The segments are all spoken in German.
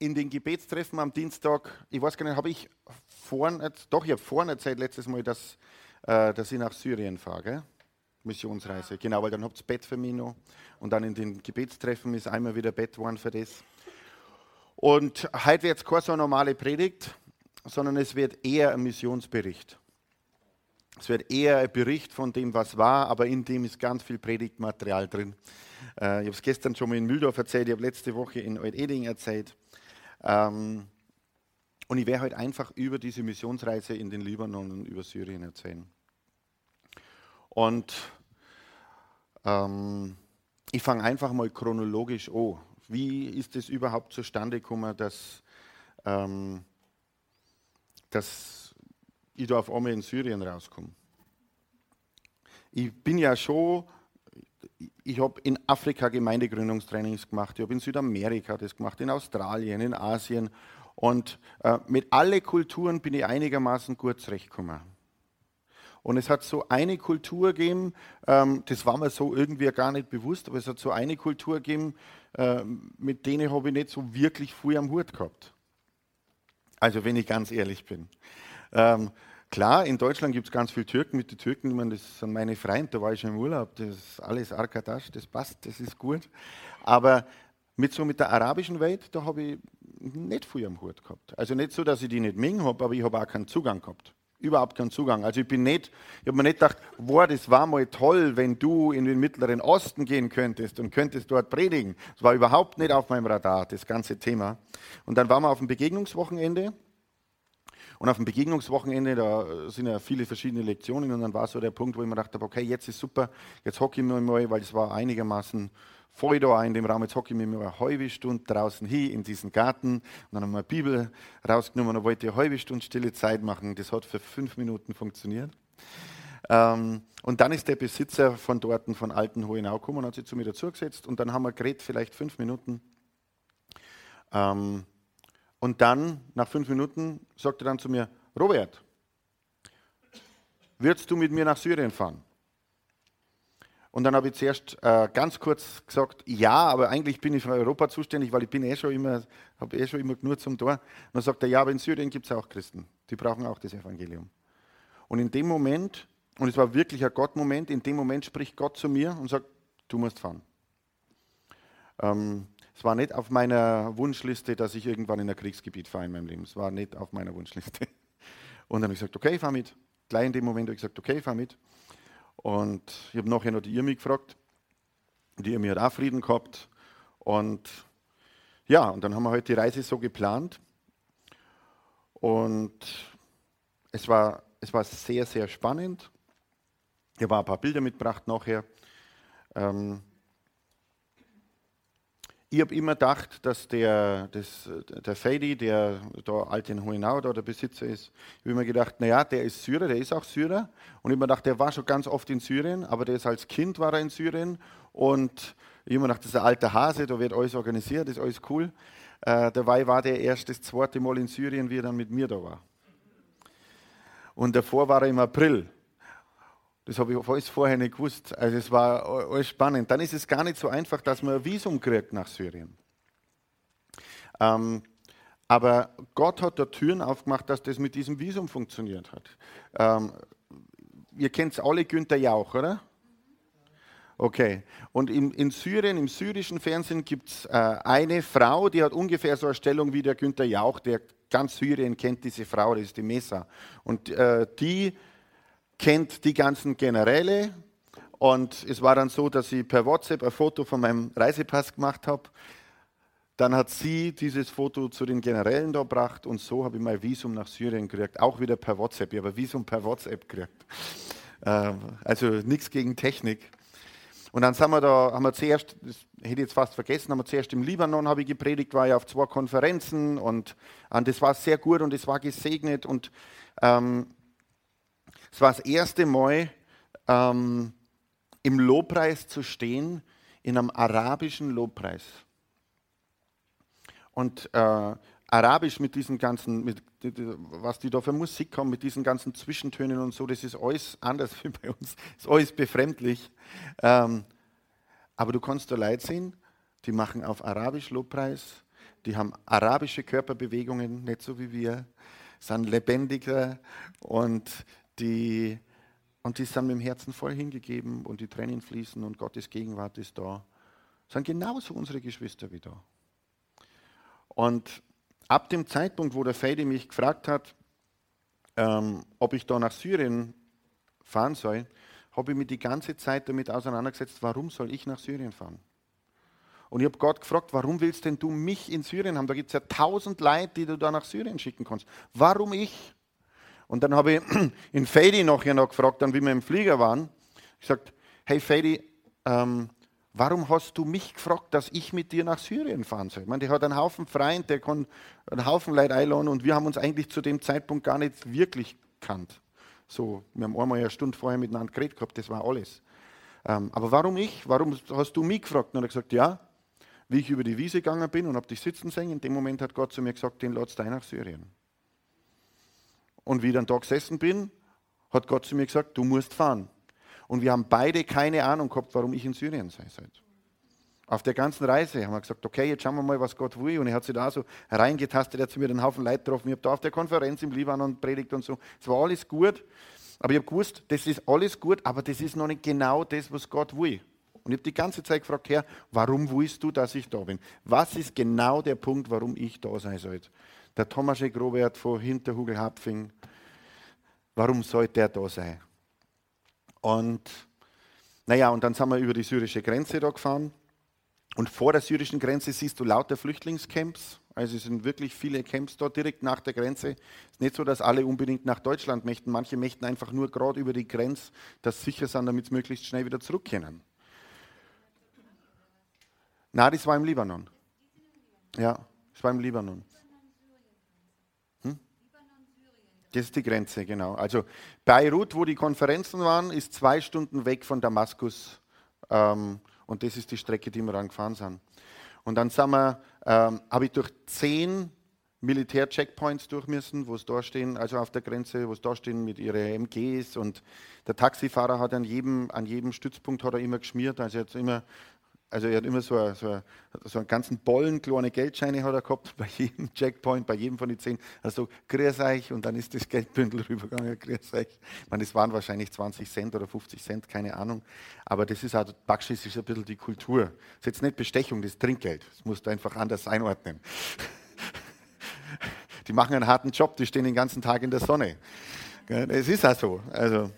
In den Gebetstreffen am Dienstag, ich weiß gar nicht, habe ich vorhin, doch, ich habe vorhin erzählt letztes Mal, dass, äh, dass ich nach Syrien fahre, gell? Missionsreise. Genau, weil dann habt ihr Bett für mich noch. Und dann in den Gebetstreffen ist einmal wieder Bett geworden für das. Und heute wird es keine so normale Predigt, sondern es wird eher ein Missionsbericht. Es wird eher ein Bericht von dem, was war, aber in dem ist ganz viel Predigtmaterial drin. Äh, ich habe es gestern schon mal in Mühldorf erzählt, ich habe letzte Woche in Alt-Eding erzählt. Ähm, und ich werde heute einfach über diese Missionsreise in den Libanon und über Syrien erzählen. Und ähm, ich fange einfach mal chronologisch an. Wie ist es überhaupt zustande gekommen, dass, ähm, dass ich da auf einmal in Syrien rauskomme? Ich bin ja schon ich habe in Afrika Gemeindegründungstrainings gemacht, ich habe in Südamerika das gemacht, in Australien, in Asien. Und äh, mit allen Kulturen bin ich einigermaßen gut zurechtgekommen. Und es hat so eine Kultur gegeben, ähm, das war mir so irgendwie gar nicht bewusst, aber es hat so eine Kultur gegeben, äh, mit denen habe ich nicht so wirklich viel am Hut gehabt. Also wenn ich ganz ehrlich bin. Ähm, Klar, in Deutschland gibt es ganz viele Türken. Mit den Türken, meine, das sind meine Freunde, da war ich schon im Urlaub. Das ist alles Arkadasch, das passt, das ist gut. Aber mit so mit der arabischen Welt, da habe ich nicht viel am Hut gehabt. Also nicht so, dass ich die nicht mengen habe, aber ich habe auch keinen Zugang gehabt. Überhaupt keinen Zugang. Also ich bin nicht, ich habe mir nicht gedacht, wow, das war mal toll, wenn du in den Mittleren Osten gehen könntest und könntest dort predigen. Das war überhaupt nicht auf meinem Radar, das ganze Thema. Und dann waren wir auf dem Begegnungswochenende und auf dem Begegnungswochenende, da sind ja viele verschiedene Lektionen und dann war so der Punkt, wo ich mir dachte, okay, jetzt ist super, jetzt hocke ich mir mal, weil es war einigermaßen voll da in dem Raum, jetzt hocke ich mir mal eine halbe Stunde draußen hin in diesen Garten und dann haben wir eine Bibel rausgenommen und wollte eine halbe Stunde stille Zeit machen. Das hat für fünf Minuten funktioniert. Ähm, und dann ist der Besitzer von dort, von Alten Hohenau gekommen und hat sich zu mir dazugesetzt und dann haben wir geredet, vielleicht fünf Minuten. Ähm, und dann, nach fünf Minuten, sagt er dann zu mir, Robert, würdest du mit mir nach Syrien fahren? Und dann habe ich zuerst äh, ganz kurz gesagt, ja, aber eigentlich bin ich für Europa zuständig, weil ich bin eh schon immer, habe eh schon immer nur zum Tor. Und dann sagt er, ja, aber in Syrien gibt es auch Christen, die brauchen auch das Evangelium. Und in dem Moment, und es war wirklich ein Gott-Moment, in dem Moment spricht Gott zu mir und sagt, du musst fahren. Ähm, es war nicht auf meiner Wunschliste, dass ich irgendwann in ein Kriegsgebiet fahre in meinem Leben. Es war nicht auf meiner Wunschliste. Und dann habe ich gesagt, okay, fahr mit. Gleich in dem Moment habe ich gesagt, okay, fahr mit. Und ich habe nachher noch die Irmi gefragt. Die Irmi hat auch Frieden gehabt. Und ja, und dann haben wir heute halt die Reise so geplant. Und es war, es war sehr, sehr spannend. Ich habe ein paar Bilder mitgebracht nachher. Ähm, ich habe immer gedacht, dass der, das, der Fadi, der da alt in Hohenau, da der Besitzer ist, ich habe immer gedacht, naja, der ist Syrer, der ist auch Syrer. Und ich habe mir gedacht, der war schon ganz oft in Syrien, aber der ist als Kind war er in Syrien. Und ich habe mir gedacht, das ist ein alter Hase, da wird alles organisiert, ist alles cool. Äh, dabei war der erst das zweite Mal in Syrien, wie er dann mit mir da war. Und davor war er im April. Das habe ich alles vorher nicht gewusst. Also es war alles spannend. Dann ist es gar nicht so einfach, dass man ein Visum kriegt nach Syrien. Ähm, aber Gott hat da Türen aufgemacht, dass das mit diesem Visum funktioniert hat. Ähm, ihr kennt alle Günther Jauch, oder? Okay. Und in, in, Syrien, im syrischen Fernsehen gibt es äh, eine Frau, die hat ungefähr so eine Stellung wie der Günther Jauch, der ganz Syrien kennt diese Frau, das ist die Mesa. Und äh, die kennt die ganzen Generäle. Und es war dann so, dass ich per WhatsApp ein Foto von meinem Reisepass gemacht habe. Dann hat sie dieses Foto zu den Generälen da gebracht und so habe ich mein Visum nach Syrien gekriegt. Auch wieder per WhatsApp. Ich habe ein Visum per WhatsApp gekriegt. Ähm, also nichts gegen Technik. Und dann sind wir da, haben wir zuerst, das hätte ich jetzt fast vergessen, haben wir zuerst im Libanon habe ich gepredigt, war ja auf zwei Konferenzen und, das war sehr gut und es war gesegnet und ähm, es war das erste Mal ähm, im Lobpreis zu stehen, in einem arabischen Lobpreis. Und äh, Arabisch mit diesen ganzen, mit, was die da für Musik haben, mit diesen ganzen Zwischentönen und so, das ist alles anders wie bei uns, ist alles befremdlich. Ähm, aber du kannst da Leute sehen, die machen auf Arabisch Lobpreis, die haben arabische Körperbewegungen, nicht so wie wir, sind lebendiger und die, und die sind mit dem Herzen voll hingegeben und die Tränen fließen und Gottes Gegenwart ist da. Sind genauso unsere Geschwister wie da. Und ab dem Zeitpunkt, wo der Fede mich gefragt hat, ähm, ob ich da nach Syrien fahren soll, habe ich mich die ganze Zeit damit auseinandergesetzt, warum soll ich nach Syrien fahren? Und ich habe Gott gefragt, warum willst denn du mich in Syrien haben? Da gibt es ja tausend Leute, die du da nach Syrien schicken kannst. Warum ich? Und dann habe ich in Fadi ja noch gefragt, dann wie wir im Flieger waren, gesagt, hey Fadi, ähm, Warum hast du mich gefragt, dass ich mit dir nach Syrien fahren soll? Ich meine, der hat einen Haufen Freien, der kann einen Haufen Leute einladen und wir haben uns eigentlich zu dem Zeitpunkt gar nicht wirklich kannt. So, wir haben einmal eine Stunde vorher miteinander geredet gehabt, das war alles. Ähm, aber warum ich? Warum hast du mich gefragt? Und er hat gesagt, ja, wie ich über die Wiese gegangen bin und habe dich sitzen sehen, in dem Moment hat Gott zu mir gesagt, den ladst du nach Syrien. Und wie ich dann da gesessen bin, hat Gott zu mir gesagt, du musst fahren. Und wir haben beide keine Ahnung gehabt, warum ich in Syrien sein soll. Auf der ganzen Reise haben wir gesagt, okay, jetzt schauen wir mal, was Gott will. Und er hat sich da so reingetastet, er hat zu mir einen Haufen Leute getroffen. Ich habe da auf der Konferenz im Libanon predigt und so. Es war alles gut. Aber ich habe gewusst, das ist alles gut, aber das ist noch nicht genau das, was Gott will. Und ich habe die ganze Zeit gefragt, Herr, warum willst du, dass ich da bin? Was ist genau der Punkt, warum ich da sein soll? Der Thomas Grobert von Hinterhugel Hapfing, warum soll der da sein? Und naja, und dann sind wir über die syrische Grenze da gefahren. Und vor der syrischen Grenze siehst du lauter Flüchtlingscamps. Also es sind wirklich viele Camps dort direkt nach der Grenze. Es ist nicht so, dass alle unbedingt nach Deutschland möchten. Manche möchten einfach nur gerade über die Grenze, dass sie sicher sind, damit sie möglichst schnell wieder zurück können. Na, das war im Libanon. Ja, das war im Libanon. Das ist die Grenze, genau. Also Beirut, wo die Konferenzen waren, ist zwei Stunden weg von Damaskus. Ähm, und das ist die Strecke, die wir dann gefahren sind. Und dann ähm, habe ich durch zehn Militär-Checkpoints durch müssen, wo es da stehen, also auf der Grenze, wo es da stehen mit ihren MGs und der Taxifahrer hat an jedem, an jedem Stützpunkt hat er immer geschmiert, also hat immer also er hat immer so, so, so einen ganzen Bollen kleine Geldscheine hat er gehabt, bei jedem Checkpoint, bei jedem von den zehn. Also grüß euch und dann ist das Geldbündel rübergegangen, grüß euch. Ich meine, es waren wahrscheinlich 20 Cent oder 50 Cent, keine Ahnung. Aber das ist auch, Backschiss ist ein bisschen die Kultur. Das ist jetzt nicht Bestechung, das ist Trinkgeld. Das musst du einfach anders einordnen. Die machen einen harten Job, die stehen den ganzen Tag in der Sonne. Es ist auch so. Also,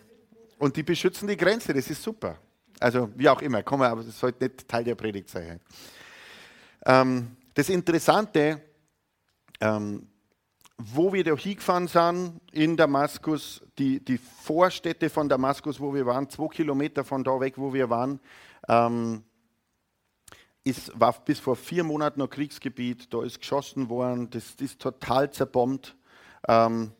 und die beschützen die Grenze, das ist super. Also wie auch immer, komm, aber das sollte nicht Teil der Predigt sein. Ähm, das Interessante, ähm, wo wir da hingefahren sind in Damaskus, die, die Vorstädte von Damaskus, wo wir waren, zwei Kilometer von da weg, wo wir waren, ähm, ist, war bis vor vier Monaten noch Kriegsgebiet, da ist geschossen worden, das, das ist total zerbombt. Ähm,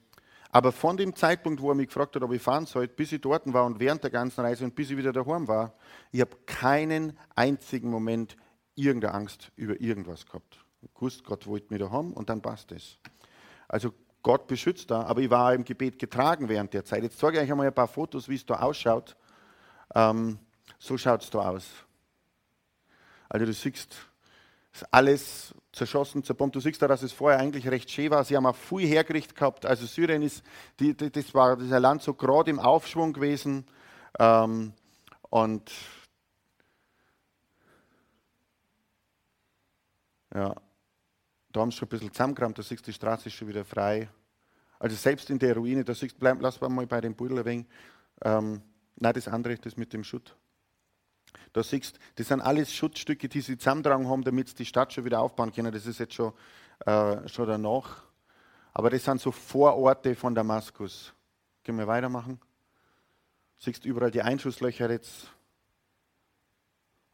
aber von dem Zeitpunkt, wo er mich gefragt hat, ob ich fahren soll, bis ich dort war und während der ganzen Reise und bis ich wieder daheim war, ich habe keinen einzigen Moment irgendeine Angst über irgendwas gehabt. Ich wusste, Gott wollte mich daheim und dann passt es. Also Gott beschützt da, aber ich war im Gebet getragen während der Zeit. Jetzt zeige ich euch einmal ein paar Fotos, wie es da ausschaut. Ähm, so schaut es da aus. Also du siehst, ist alles zerschossen, zerbombt. Du siehst da, dass es vorher eigentlich recht schön war. Sie haben auch viel hergerichtet gehabt. Also Syrien ist, die, die, das war das Land so gerade im Aufschwung gewesen. Ähm, und ja, da haben sie schon ein bisschen zusammengerammt. Da siehst du, die Straße ist schon wieder frei. Also selbst in der Ruine, da siehst du, lass mal bei dem Pudel ein wenig. Ähm, nein, das andere, das mit dem Schutt. Da siehst das sind alles Schutzstücke, die sie zusammentragen haben, damit sie die Stadt schon wieder aufbauen können. Das ist jetzt schon, äh, schon danach. Aber das sind so Vororte von Damaskus. Können wir weitermachen? Siehst überall die Einschusslöcher jetzt.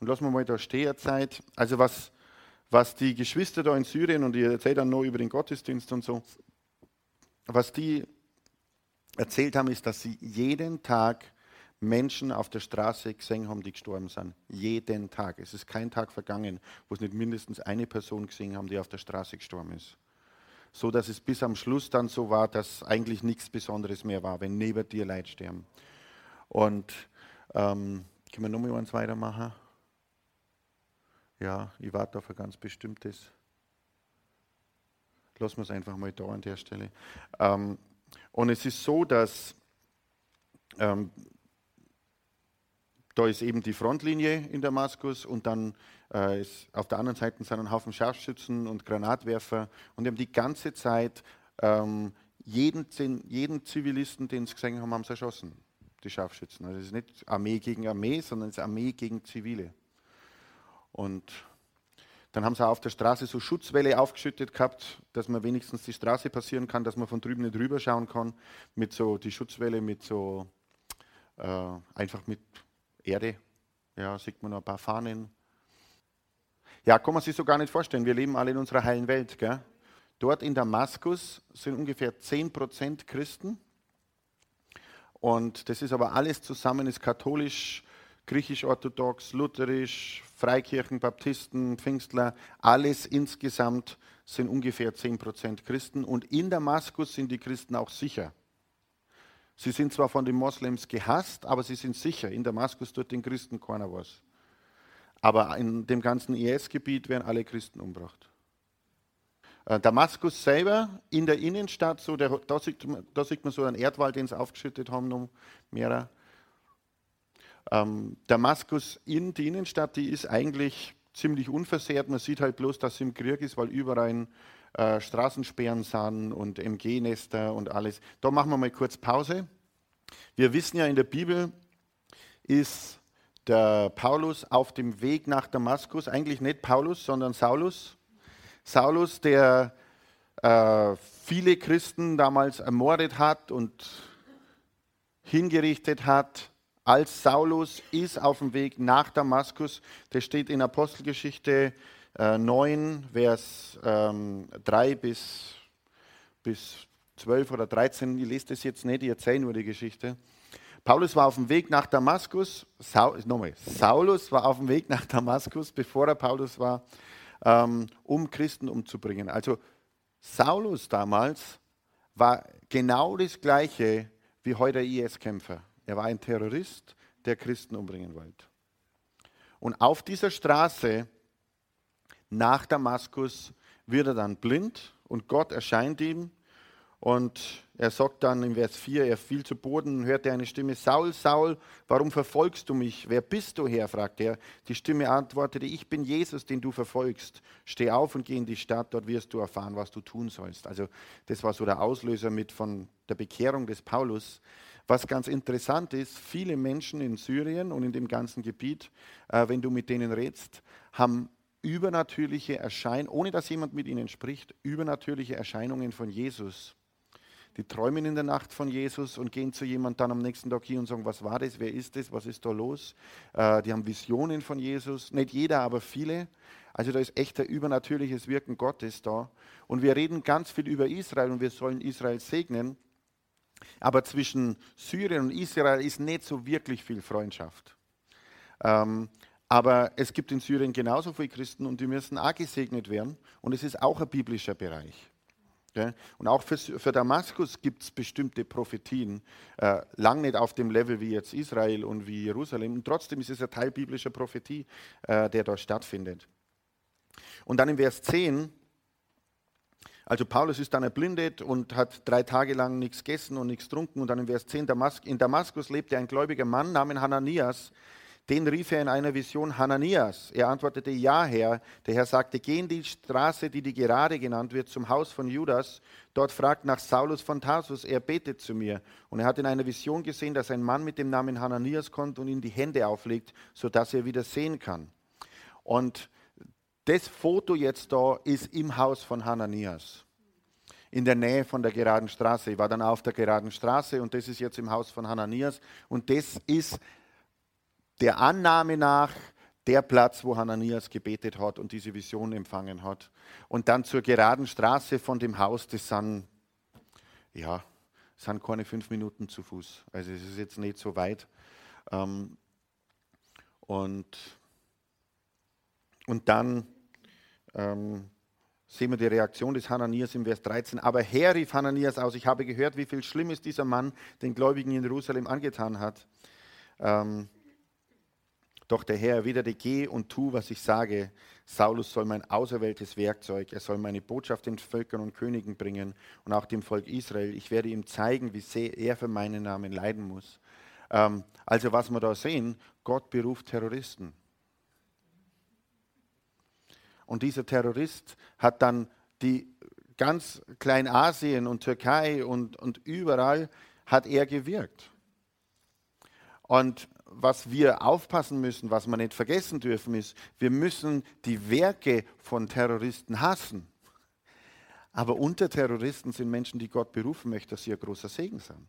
Und lassen wir mal da stehen Zeit. Also was, was die Geschwister da in Syrien, und ich erzähle dann noch über den Gottesdienst und so, was die erzählt haben, ist, dass sie jeden Tag Menschen auf der Straße gesehen haben, die gestorben sind. Jeden Tag. Es ist kein Tag vergangen, wo es nicht mindestens eine Person gesehen haben, die auf der Straße gestorben ist. So dass es bis am Schluss dann so war, dass eigentlich nichts Besonderes mehr war, wenn neben dir Leid sterben. Und ähm, können wir nochmal eins weitermachen? Ja, ich warte auf ein ganz bestimmtes. Lassen wir es einfach mal da an der Stelle. Ähm, und es ist so, dass ähm, da ist eben die Frontlinie in Damaskus und dann äh, ist auf der anderen Seite sind ein Haufen Scharfschützen und Granatwerfer und die haben die ganze Zeit ähm, jeden, jeden Zivilisten, den sie gesehen haben, haben sie erschossen, die Scharfschützen. Also es ist nicht Armee gegen Armee, sondern es ist Armee gegen Zivile. Und dann haben sie auf der Straße so Schutzwelle aufgeschüttet gehabt, dass man wenigstens die Straße passieren kann, dass man von drüben nicht rüber schauen kann. Mit so die Schutzwelle mit so äh, einfach mit Erde. Ja, sieht man noch ein paar Fahnen. Ja, kann man sich so gar nicht vorstellen. Wir leben alle in unserer heilen Welt. Gell? Dort in Damaskus sind ungefähr 10% Christen. Und das ist aber alles zusammen, ist katholisch, griechisch-orthodox, lutherisch, Freikirchen, Baptisten, Pfingstler, alles insgesamt sind ungefähr 10% Christen. Und in Damaskus sind die Christen auch sicher. Sie sind zwar von den Moslems gehasst, aber sie sind sicher. In Damaskus tut den Christen keiner was. Aber in dem ganzen IS-Gebiet werden alle Christen umgebracht. Äh, Damaskus selber in der Innenstadt, so der, da, sieht man, da, sieht man, so einen Erdwall, den sie aufgeschüttet haben, noch mehrere. Ähm, Damaskus in die Innenstadt, die ist eigentlich ziemlich unversehrt. Man sieht halt bloß, dass sie im Krieg ist, weil überall äh, Straßensperren sind und MG-Nester und alles. Da machen wir mal kurz Pause. Wir wissen ja, in der Bibel ist der Paulus auf dem Weg nach Damaskus, eigentlich nicht Paulus, sondern Saulus. Saulus, der äh, viele Christen damals ermordet hat und hingerichtet hat als Saulus ist auf dem Weg nach Damaskus. Das steht in Apostelgeschichte äh, 9, Vers ähm, 3 bis, bis 12 oder 13. Ich lese das jetzt nicht, ich erzähle nur die Geschichte. Paulus war auf dem Weg nach Damaskus. Saul, nochmal, Saulus war auf dem Weg nach Damaskus, bevor er Paulus war, ähm, um Christen umzubringen. Also Saulus damals war genau das Gleiche wie heute IS-Kämpfer. Er war ein Terrorist, der Christen umbringen wollte. Und auf dieser Straße nach Damaskus wird er dann blind und Gott erscheint ihm und er sagt dann im Vers 4, er fiel zu Boden und hörte eine Stimme, Saul, Saul, warum verfolgst du mich? Wer bist du, Herr? fragte er. Die Stimme antwortete, ich bin Jesus, den du verfolgst. Steh auf und geh in die Stadt, dort wirst du erfahren, was du tun sollst. Also das war so der Auslöser mit von der Bekehrung des Paulus. Was ganz interessant ist, viele Menschen in Syrien und in dem ganzen Gebiet, äh, wenn du mit denen redest, haben übernatürliche Erscheinungen, ohne dass jemand mit ihnen spricht, übernatürliche Erscheinungen von Jesus. Die träumen in der Nacht von Jesus und gehen zu jemand dann am nächsten Tag hier und sagen, was war das, wer ist das, was ist da los? Äh, die haben Visionen von Jesus, nicht jeder, aber viele. Also da ist echt ein übernatürliches Wirken Gottes da. Und wir reden ganz viel über Israel und wir sollen Israel segnen. Aber zwischen Syrien und Israel ist nicht so wirklich viel Freundschaft. Ähm, aber es gibt in Syrien genauso viele Christen und die müssen auch gesegnet werden. Und es ist auch ein biblischer Bereich. Und auch für, Damaskus gibt es bestimmte Prophetien, äh, lang nicht auf dem Level wie jetzt Israel und wie Jerusalem. Und trotzdem ist es ein Teil biblischer Prophetie, äh, der dort stattfindet. Und dann im Vers 10 also Paulus ist dann erblindet und hat drei Tage lang nichts gegessen und nichts getrunken. Und dann in Vers 10, in Damaskus lebte ein gläubiger Mann namens Hananias. Den rief er in einer Vision Hananias. Er antwortete, ja Herr. Der Herr sagte, geh in die Straße, die die gerade genannt wird, zum Haus von Judas. Dort fragt nach Saulus von Tarsus, er betet zu mir. Und er hat in einer Vision gesehen, dass ein Mann mit dem Namen Hananias kommt und ihm die Hände auflegt, sodass er wieder sehen kann. Und das Foto jetzt da ist im Haus von Hananias, in der Nähe von der geraden Straße. Ich war dann auf der geraden Straße und das ist jetzt im Haus von Hananias. Und das ist der Annahme nach der Platz, wo Hananias gebetet hat und diese Vision empfangen hat. Und dann zur geraden Straße von dem Haus, das sind, ja, sind keine fünf Minuten zu Fuß. Also es ist jetzt nicht so weit. Ähm, und, und dann ähm, sehen wir die Reaktion des Hananias im Vers 13. Aber Herr rief Hananias aus, ich habe gehört, wie viel Schlimmes dieser Mann den Gläubigen in Jerusalem angetan hat. Ähm, doch der Herr erwiderte, geh und tu, was ich sage. Saulus soll mein auserwähltes Werkzeug, er soll meine Botschaft den Völkern und Königen bringen und auch dem Volk Israel. Ich werde ihm zeigen, wie sehr er für meinen Namen leiden muss. Ähm, also was wir da sehen, Gott beruft Terroristen. Und dieser Terrorist hat dann die ganz Kleinasien und Türkei und, und überall hat er gewirkt. Und was wir aufpassen müssen, was wir nicht vergessen dürfen, ist, wir müssen die Werke von Terroristen hassen. Aber unter Terroristen sind Menschen, die Gott berufen möchte, dass sie ein großer Segen sind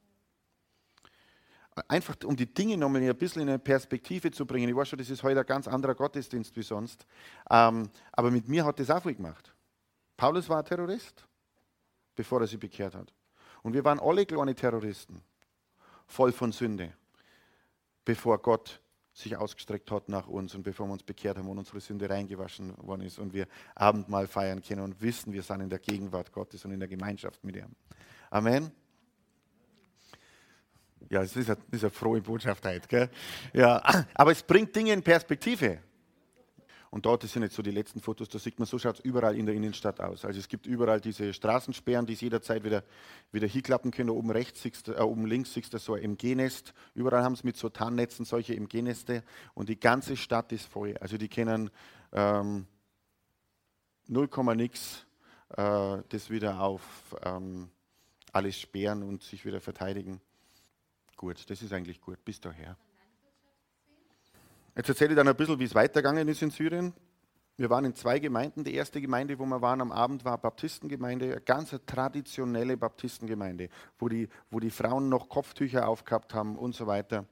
einfach um die Dinge nochmal ein bisschen in eine Perspektive zu bringen. Ich weiß schon, das ist heute ein ganz anderer Gottesdienst wie sonst. Ähm, aber mit mir hat das auch viel gemacht. Paulus war ein Terrorist, bevor er sich bekehrt hat. Und wir waren alle kleine Terroristen, voll von Sünde, bevor Gott sich ausgestreckt hat nach uns und bevor wir uns bekehrt haben und unsere Sünde reingewaschen worden ist und wir Abendmahl feiern können und wissen, wir sind in der Gegenwart Gottes und in der Gemeinschaft mit ihm. Amen. Ja, es ist eine, ist eine frohe Botschaft heute. Gell? Ja, aber es bringt Dinge in Perspektive. Und dort sind jetzt so die letzten Fotos, da sieht man, so schaut es überall in der Innenstadt aus. Also es gibt überall diese Straßensperren, die es jederzeit wieder, wieder hinklappen können. Oben rechts, siehst, äh, oben links siehst du so ein MG-Nest. Überall haben sie mit so Tarnnetzen solche MG-Neste. Und die ganze Stadt ist voll. Also die können ähm, 0, nix äh, das wieder auf ähm, alles sperren und sich wieder verteidigen. Gut, das ist eigentlich gut, bis daher. Jetzt erzähle ich dann ein bisschen, wie es weitergegangen ist in Syrien. Wir waren in zwei Gemeinden. Die erste Gemeinde, wo wir waren am Abend, war Baptistengemeinde, eine ganz traditionelle Baptistengemeinde, wo die, wo die Frauen noch Kopftücher aufgehabt haben und so weiter.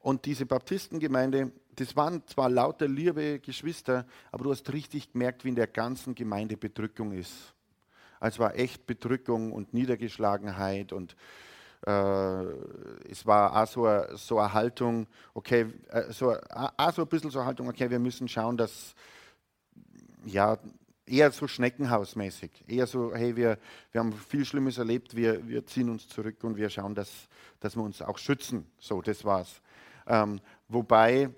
Und diese Baptistengemeinde, das waren zwar lauter liebe Geschwister, aber du hast richtig gemerkt, wie in der ganzen Gemeinde Bedrückung ist. Also es war echt Bedrückung und Niedergeschlagenheit und es war auch so eine, so eine Haltung, okay, äh, so, auch so ein bisschen so eine Haltung, okay, wir müssen schauen, dass, ja, eher so Schneckenhausmäßig, eher so, hey, wir, wir haben viel Schlimmes erlebt, wir, wir ziehen uns zurück und wir schauen, dass, dass wir uns auch schützen. So, das war's. Ähm, wobei,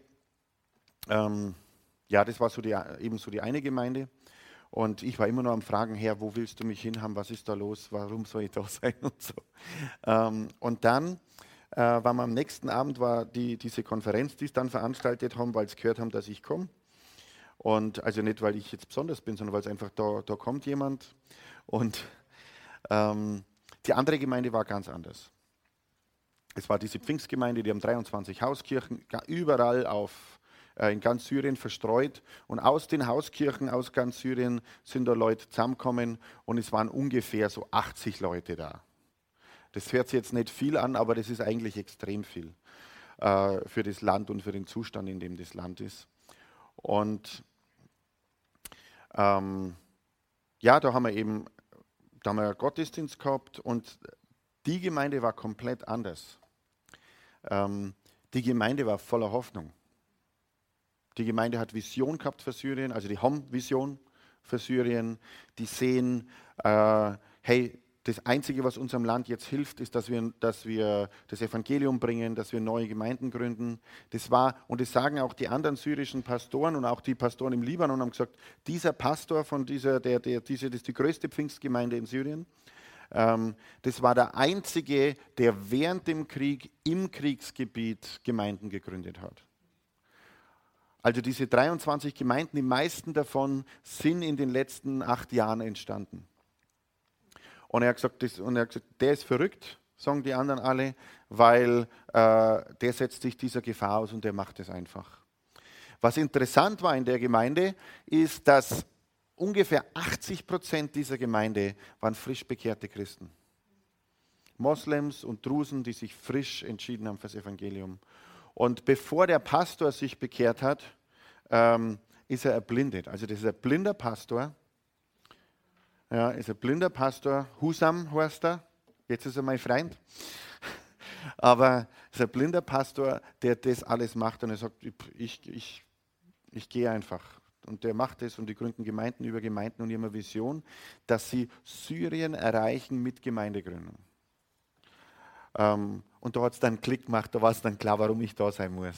ähm, ja, das war so die, eben so die eine Gemeinde. Und ich war immer nur am Fragen, Herr, wo willst du mich hinhaben? Was ist da los? Warum soll ich da sein? Und, so. Ähm, und dann äh, war am nächsten Abend war die, diese Konferenz, die sie dann veranstaltet haben, weil sie gehört haben, dass ich komme. Und also nicht, weil ich jetzt besonders bin, sondern weil es einfach da, da kommt jemand. Und ähm, die andere Gemeinde war ganz anders. Es war diese Pfingstgemeinde, die haben 23 Hauskirchen, überall auf in ganz Syrien verstreut. Und aus den Hauskirchen aus ganz Syrien sind da Leute zusammengekommen und es waren ungefähr so 80 Leute da. Das hört sich jetzt nicht viel an, aber das ist eigentlich extrem viel äh, für das Land und für den Zustand, in dem das Land ist. Und ähm, ja, da haben wir eben da haben wir Gottesdienst gehabt und die Gemeinde war komplett anders. Ähm, die Gemeinde war voller Hoffnung. Die Gemeinde hat Vision gehabt für Syrien, also die haben Vision für Syrien. Die sehen, äh, hey, das Einzige, was unserem Land jetzt hilft, ist, dass wir, dass wir das Evangelium bringen, dass wir neue Gemeinden gründen. Das war, und das sagen auch die anderen syrischen Pastoren und auch die Pastoren im Libanon, haben gesagt, dieser Pastor von dieser, der, der, diese, das ist die größte Pfingstgemeinde in Syrien, ähm, das war der einzige, der während dem Krieg im Kriegsgebiet Gemeinden gegründet hat. Also diese 23 Gemeinden, die meisten davon sind in den letzten acht Jahren entstanden. Und er hat gesagt, das, und er hat gesagt der ist verrückt, sagen die anderen alle, weil äh, der setzt sich dieser Gefahr aus und der macht es einfach. Was interessant war in der Gemeinde, ist, dass ungefähr 80 Prozent dieser Gemeinde waren frisch bekehrte Christen. Moslems und Drusen, die sich frisch entschieden haben fürs Evangelium. Und bevor der Pastor sich bekehrt hat, ähm, ist er erblindet. Also das ist ein blinder Pastor. Ja, ist ein blinder Pastor. Husam heißt er. Jetzt ist er mein Freund. Aber es ist ein blinder Pastor, der das alles macht und er sagt, ich, ich, ich gehe einfach. Und der macht das und die gründen Gemeinden über Gemeinden und immer Vision, dass sie Syrien erreichen mit Gemeindegründung. Ähm, und da hat es dann Klick gemacht, da war es dann klar, warum ich da sein muss.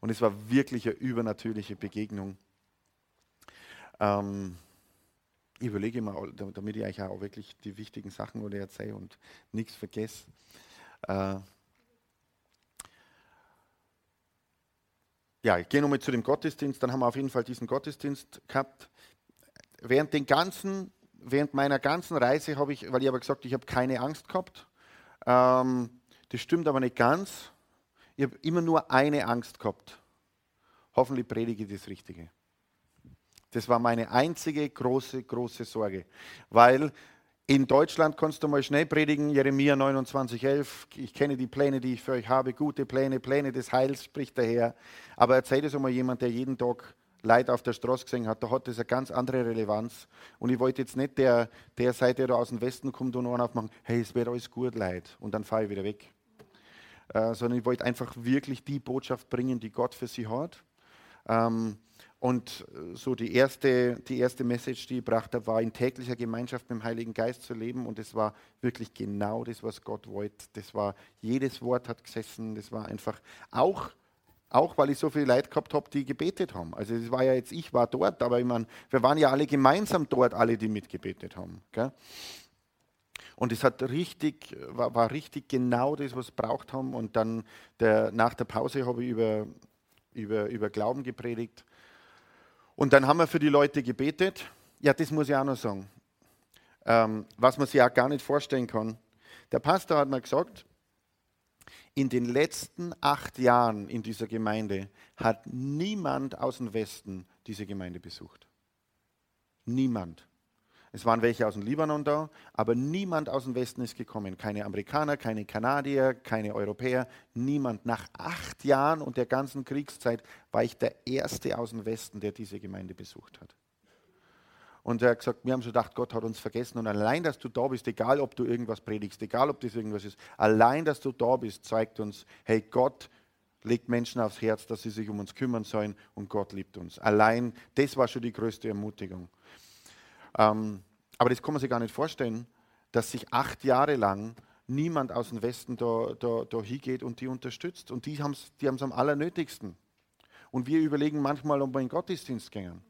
Und es war wirklich eine übernatürliche Begegnung. Ähm, ich überlege mal, damit ich euch auch wirklich die wichtigen Sachen oder erzähle und nichts vergesse. Äh, ja, ich gehe nochmal zu dem Gottesdienst. Dann haben wir auf jeden Fall diesen Gottesdienst gehabt. Während den ganzen, während meiner ganzen Reise habe ich, weil ich aber gesagt, ich habe keine Angst gehabt. Ähm, das stimmt aber nicht ganz. Ich habe immer nur eine Angst gehabt. Hoffentlich predige ich das Richtige. Das war meine einzige große, große Sorge. Weil in Deutschland kannst du mal schnell predigen, Jeremia 29,11. Ich kenne die Pläne, die ich für euch habe, gute Pläne, Pläne des Heils, spricht der Herr. Aber erzähl das einmal jemand, der jeden Tag Leid auf der Straße gesehen hat, da hat das eine ganz andere Relevanz. Und ich wollte jetzt nicht der, der sein, der aus dem Westen kommt und einen aufmachen, hey, es wird alles gut, Leid. Und dann fahre ich wieder weg. Äh, sondern ich wollte einfach wirklich die Botschaft bringen, die Gott für sie hat. Ähm, und äh, so die erste, die erste Message, die ich brachte, war in täglicher Gemeinschaft mit dem Heiligen Geist zu leben. Und es war wirklich genau das, was Gott wollte. Das war, jedes Wort hat gesessen. Das war einfach auch, auch weil ich so viele Leute gehabt habe, die gebetet haben. Also es war ja jetzt, ich war dort, aber ich meine, wir waren ja alle gemeinsam dort, alle, die mitgebetet haben. Gell? Und es hat richtig, war, war, richtig genau das, was wir braucht haben. Und dann der, nach der Pause habe ich über, über, über Glauben gepredigt. Und dann haben wir für die Leute gebetet. Ja, das muss ich auch noch sagen. Ähm, was man sich auch gar nicht vorstellen kann. Der Pastor hat mir gesagt, in den letzten acht Jahren in dieser Gemeinde hat niemand aus dem Westen diese Gemeinde besucht. Niemand. Es waren welche aus dem Libanon da, aber niemand aus dem Westen ist gekommen. Keine Amerikaner, keine Kanadier, keine Europäer, niemand. Nach acht Jahren und der ganzen Kriegszeit war ich der Erste aus dem Westen, der diese Gemeinde besucht hat. Und er hat gesagt, wir haben so gedacht, Gott hat uns vergessen. Und allein, dass du da bist, egal ob du irgendwas predigst, egal ob das irgendwas ist, allein, dass du da bist, zeigt uns, hey, Gott legt Menschen aufs Herz, dass sie sich um uns kümmern sollen und Gott liebt uns. Allein, das war schon die größte Ermutigung. Ähm, aber das kann man sich gar nicht vorstellen, dass sich acht Jahre lang niemand aus dem Westen da, da, da hingeht und die unterstützt. Und die haben es die am allernötigsten. Und wir überlegen manchmal, ob wir in den Gottesdienst gehen.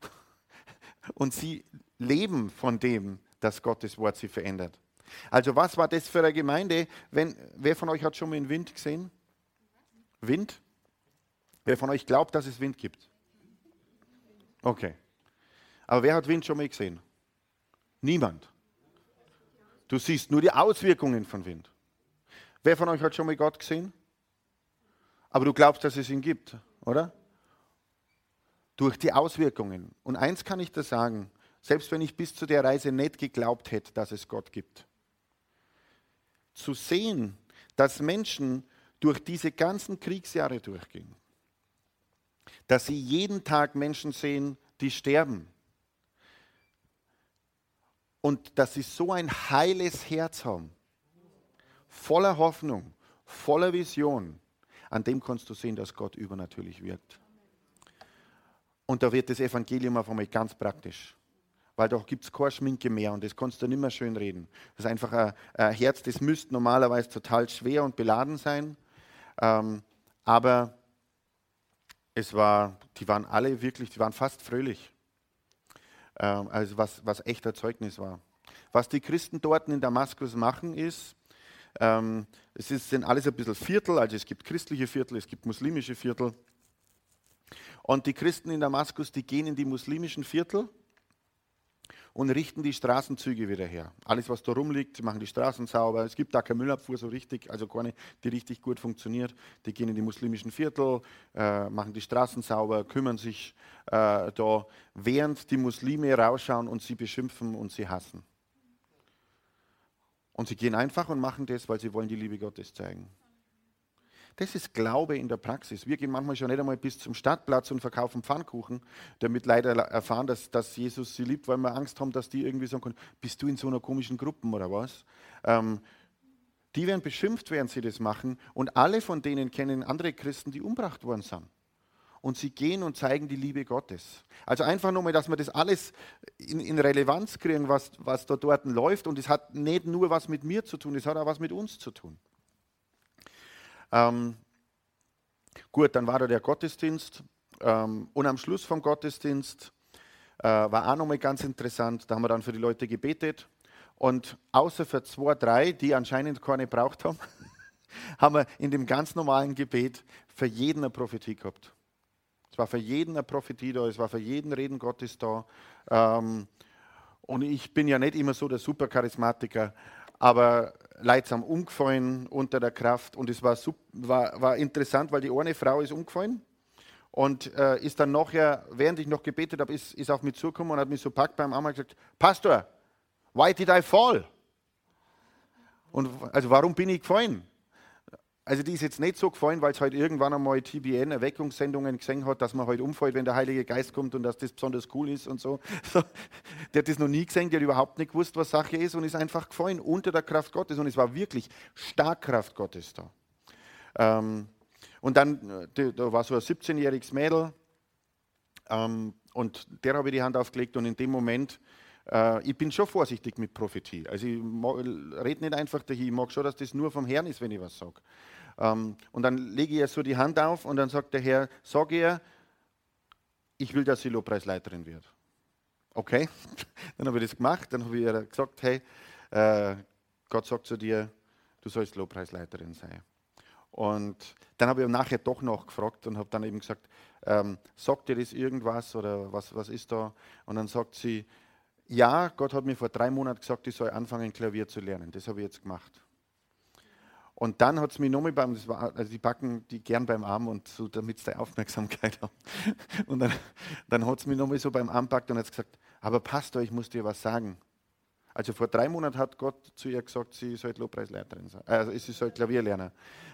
Und sie leben von dem, dass Gottes Wort sie verändert. Also was war das für eine Gemeinde? Wenn, wer von euch hat schon mal einen Wind gesehen? Wind? Wer von euch glaubt, dass es Wind gibt? Okay. Aber wer hat Wind schon mal gesehen? Niemand. Du siehst nur die Auswirkungen von Wind. Wer von euch hat schon mal Gott gesehen? Aber du glaubst, dass es ihn gibt, oder? Durch die Auswirkungen. Und eins kann ich dir sagen, selbst wenn ich bis zu der Reise nicht geglaubt hätte, dass es Gott gibt. Zu sehen, dass Menschen durch diese ganzen Kriegsjahre durchgehen, dass sie jeden Tag Menschen sehen, die sterben, und dass sie so ein heiles Herz haben, voller Hoffnung, voller Vision, an dem kannst du sehen, dass Gott übernatürlich wirkt. Und da wird das Evangelium auf einmal ganz praktisch. Weil da gibt es keine Schminke mehr und das kannst du nicht mehr schön reden. Das ist einfach ein, ein Herz, das müsste normalerweise total schwer und beladen sein. Ähm, aber es war, die waren alle wirklich, die waren fast fröhlich. Ähm, also was, was echter Zeugnis war. Was die Christen dort in Damaskus machen, ist, ähm, es ist, sind alles ein bisschen Viertel, also es gibt christliche Viertel, es gibt muslimische Viertel. Und die Christen in Damaskus, die gehen in die muslimischen Viertel und richten die Straßenzüge wieder her. Alles, was da rumliegt, sie machen die Straßen sauber. Es gibt da keine Müllabfuhr so richtig, also keine, die richtig gut funktioniert. Die gehen in die muslimischen Viertel, äh, machen die Straßen sauber, kümmern sich äh, da, während die Muslime rausschauen und sie beschimpfen und sie hassen. Und sie gehen einfach und machen das, weil sie wollen die Liebe Gottes zeigen. Das ist Glaube in der Praxis. Wir gehen manchmal schon nicht einmal bis zum Stadtplatz und verkaufen Pfannkuchen, damit leider erfahren, dass, dass Jesus sie liebt, weil wir Angst haben, dass die irgendwie sagen können, bist du in so einer komischen Gruppe oder was? Ähm, die werden beschimpft, während sie das machen. Und alle von denen kennen andere Christen, die umgebracht worden sind. Und sie gehen und zeigen die Liebe Gottes. Also einfach nur mal, dass wir das alles in, in Relevanz kriegen, was, was da dort läuft. Und es hat nicht nur was mit mir zu tun, es hat auch was mit uns zu tun. Ähm, gut, dann war da der Gottesdienst ähm, und am Schluss vom Gottesdienst äh, war auch nochmal ganz interessant, da haben wir dann für die Leute gebetet und außer für zwei, drei, die anscheinend keine braucht haben, haben wir in dem ganz normalen Gebet für jeden eine Prophetie gehabt. Es war für jeden eine Prophetie da, es war für jeden Reden Gottes da. Ähm, und ich bin ja nicht immer so der Supercharismatiker, aber leidsam umgefallen unter der Kraft. Und es war, war, war interessant, weil die eine Frau ist umgefallen und äh, ist dann nachher, während ich noch gebetet habe, ist, ist auf mich zugekommen und hat mich so packt beim Arm und gesagt, Pastor, why did I fall? Und also warum bin ich gefallen? Also die ist jetzt nicht so gefallen, weil es heute halt irgendwann einmal TBN Erweckungssendungen gesehen hat, dass man heute halt umfällt, wenn der Heilige Geist kommt und dass das besonders cool ist und so. Der hat das noch nie gesehen, der hat überhaupt nicht gewusst, was Sache ist und ist einfach gefallen unter der Kraft Gottes und es war wirklich stark Kraft Gottes da. Ähm, und dann, äh, da war so ein 17-jähriges Mädel ähm, und der habe ich die Hand aufgelegt und in dem Moment äh, ich bin schon vorsichtig mit Prophetie. Also ich rede nicht einfach dahin, ich mag schon, dass das nur vom Herrn ist, wenn ich was sage. Ähm, und dann lege ich ihr so die Hand auf und dann sagt der Herr, sag ihr, ich will, dass sie Lobpreisleiterin wird. Okay, dann habe ich das gemacht, dann habe ich ihr gesagt, hey, äh, Gott sagt zu dir, du sollst Lobpreisleiterin sein. Und dann habe ich nachher doch noch gefragt und habe dann eben gesagt, ähm, sagt dir das irgendwas oder was, was ist da? Und dann sagt sie, ja, Gott hat mir vor drei Monaten gesagt, ich soll anfangen, Klavier zu lernen. Das habe ich jetzt gemacht. Und dann hat es mich nochmal beim, war, also die packen die gern beim Arm und so, damit sie Aufmerksamkeit haben. Und dann, dann hat es mich nochmal so beim Arm packt und hat gesagt, aber Pastor, ich muss dir was sagen. Also vor drei Monaten hat Gott zu ihr gesagt, sie soll Lobpreisleiterin sein, also sie soll Klavier lernen.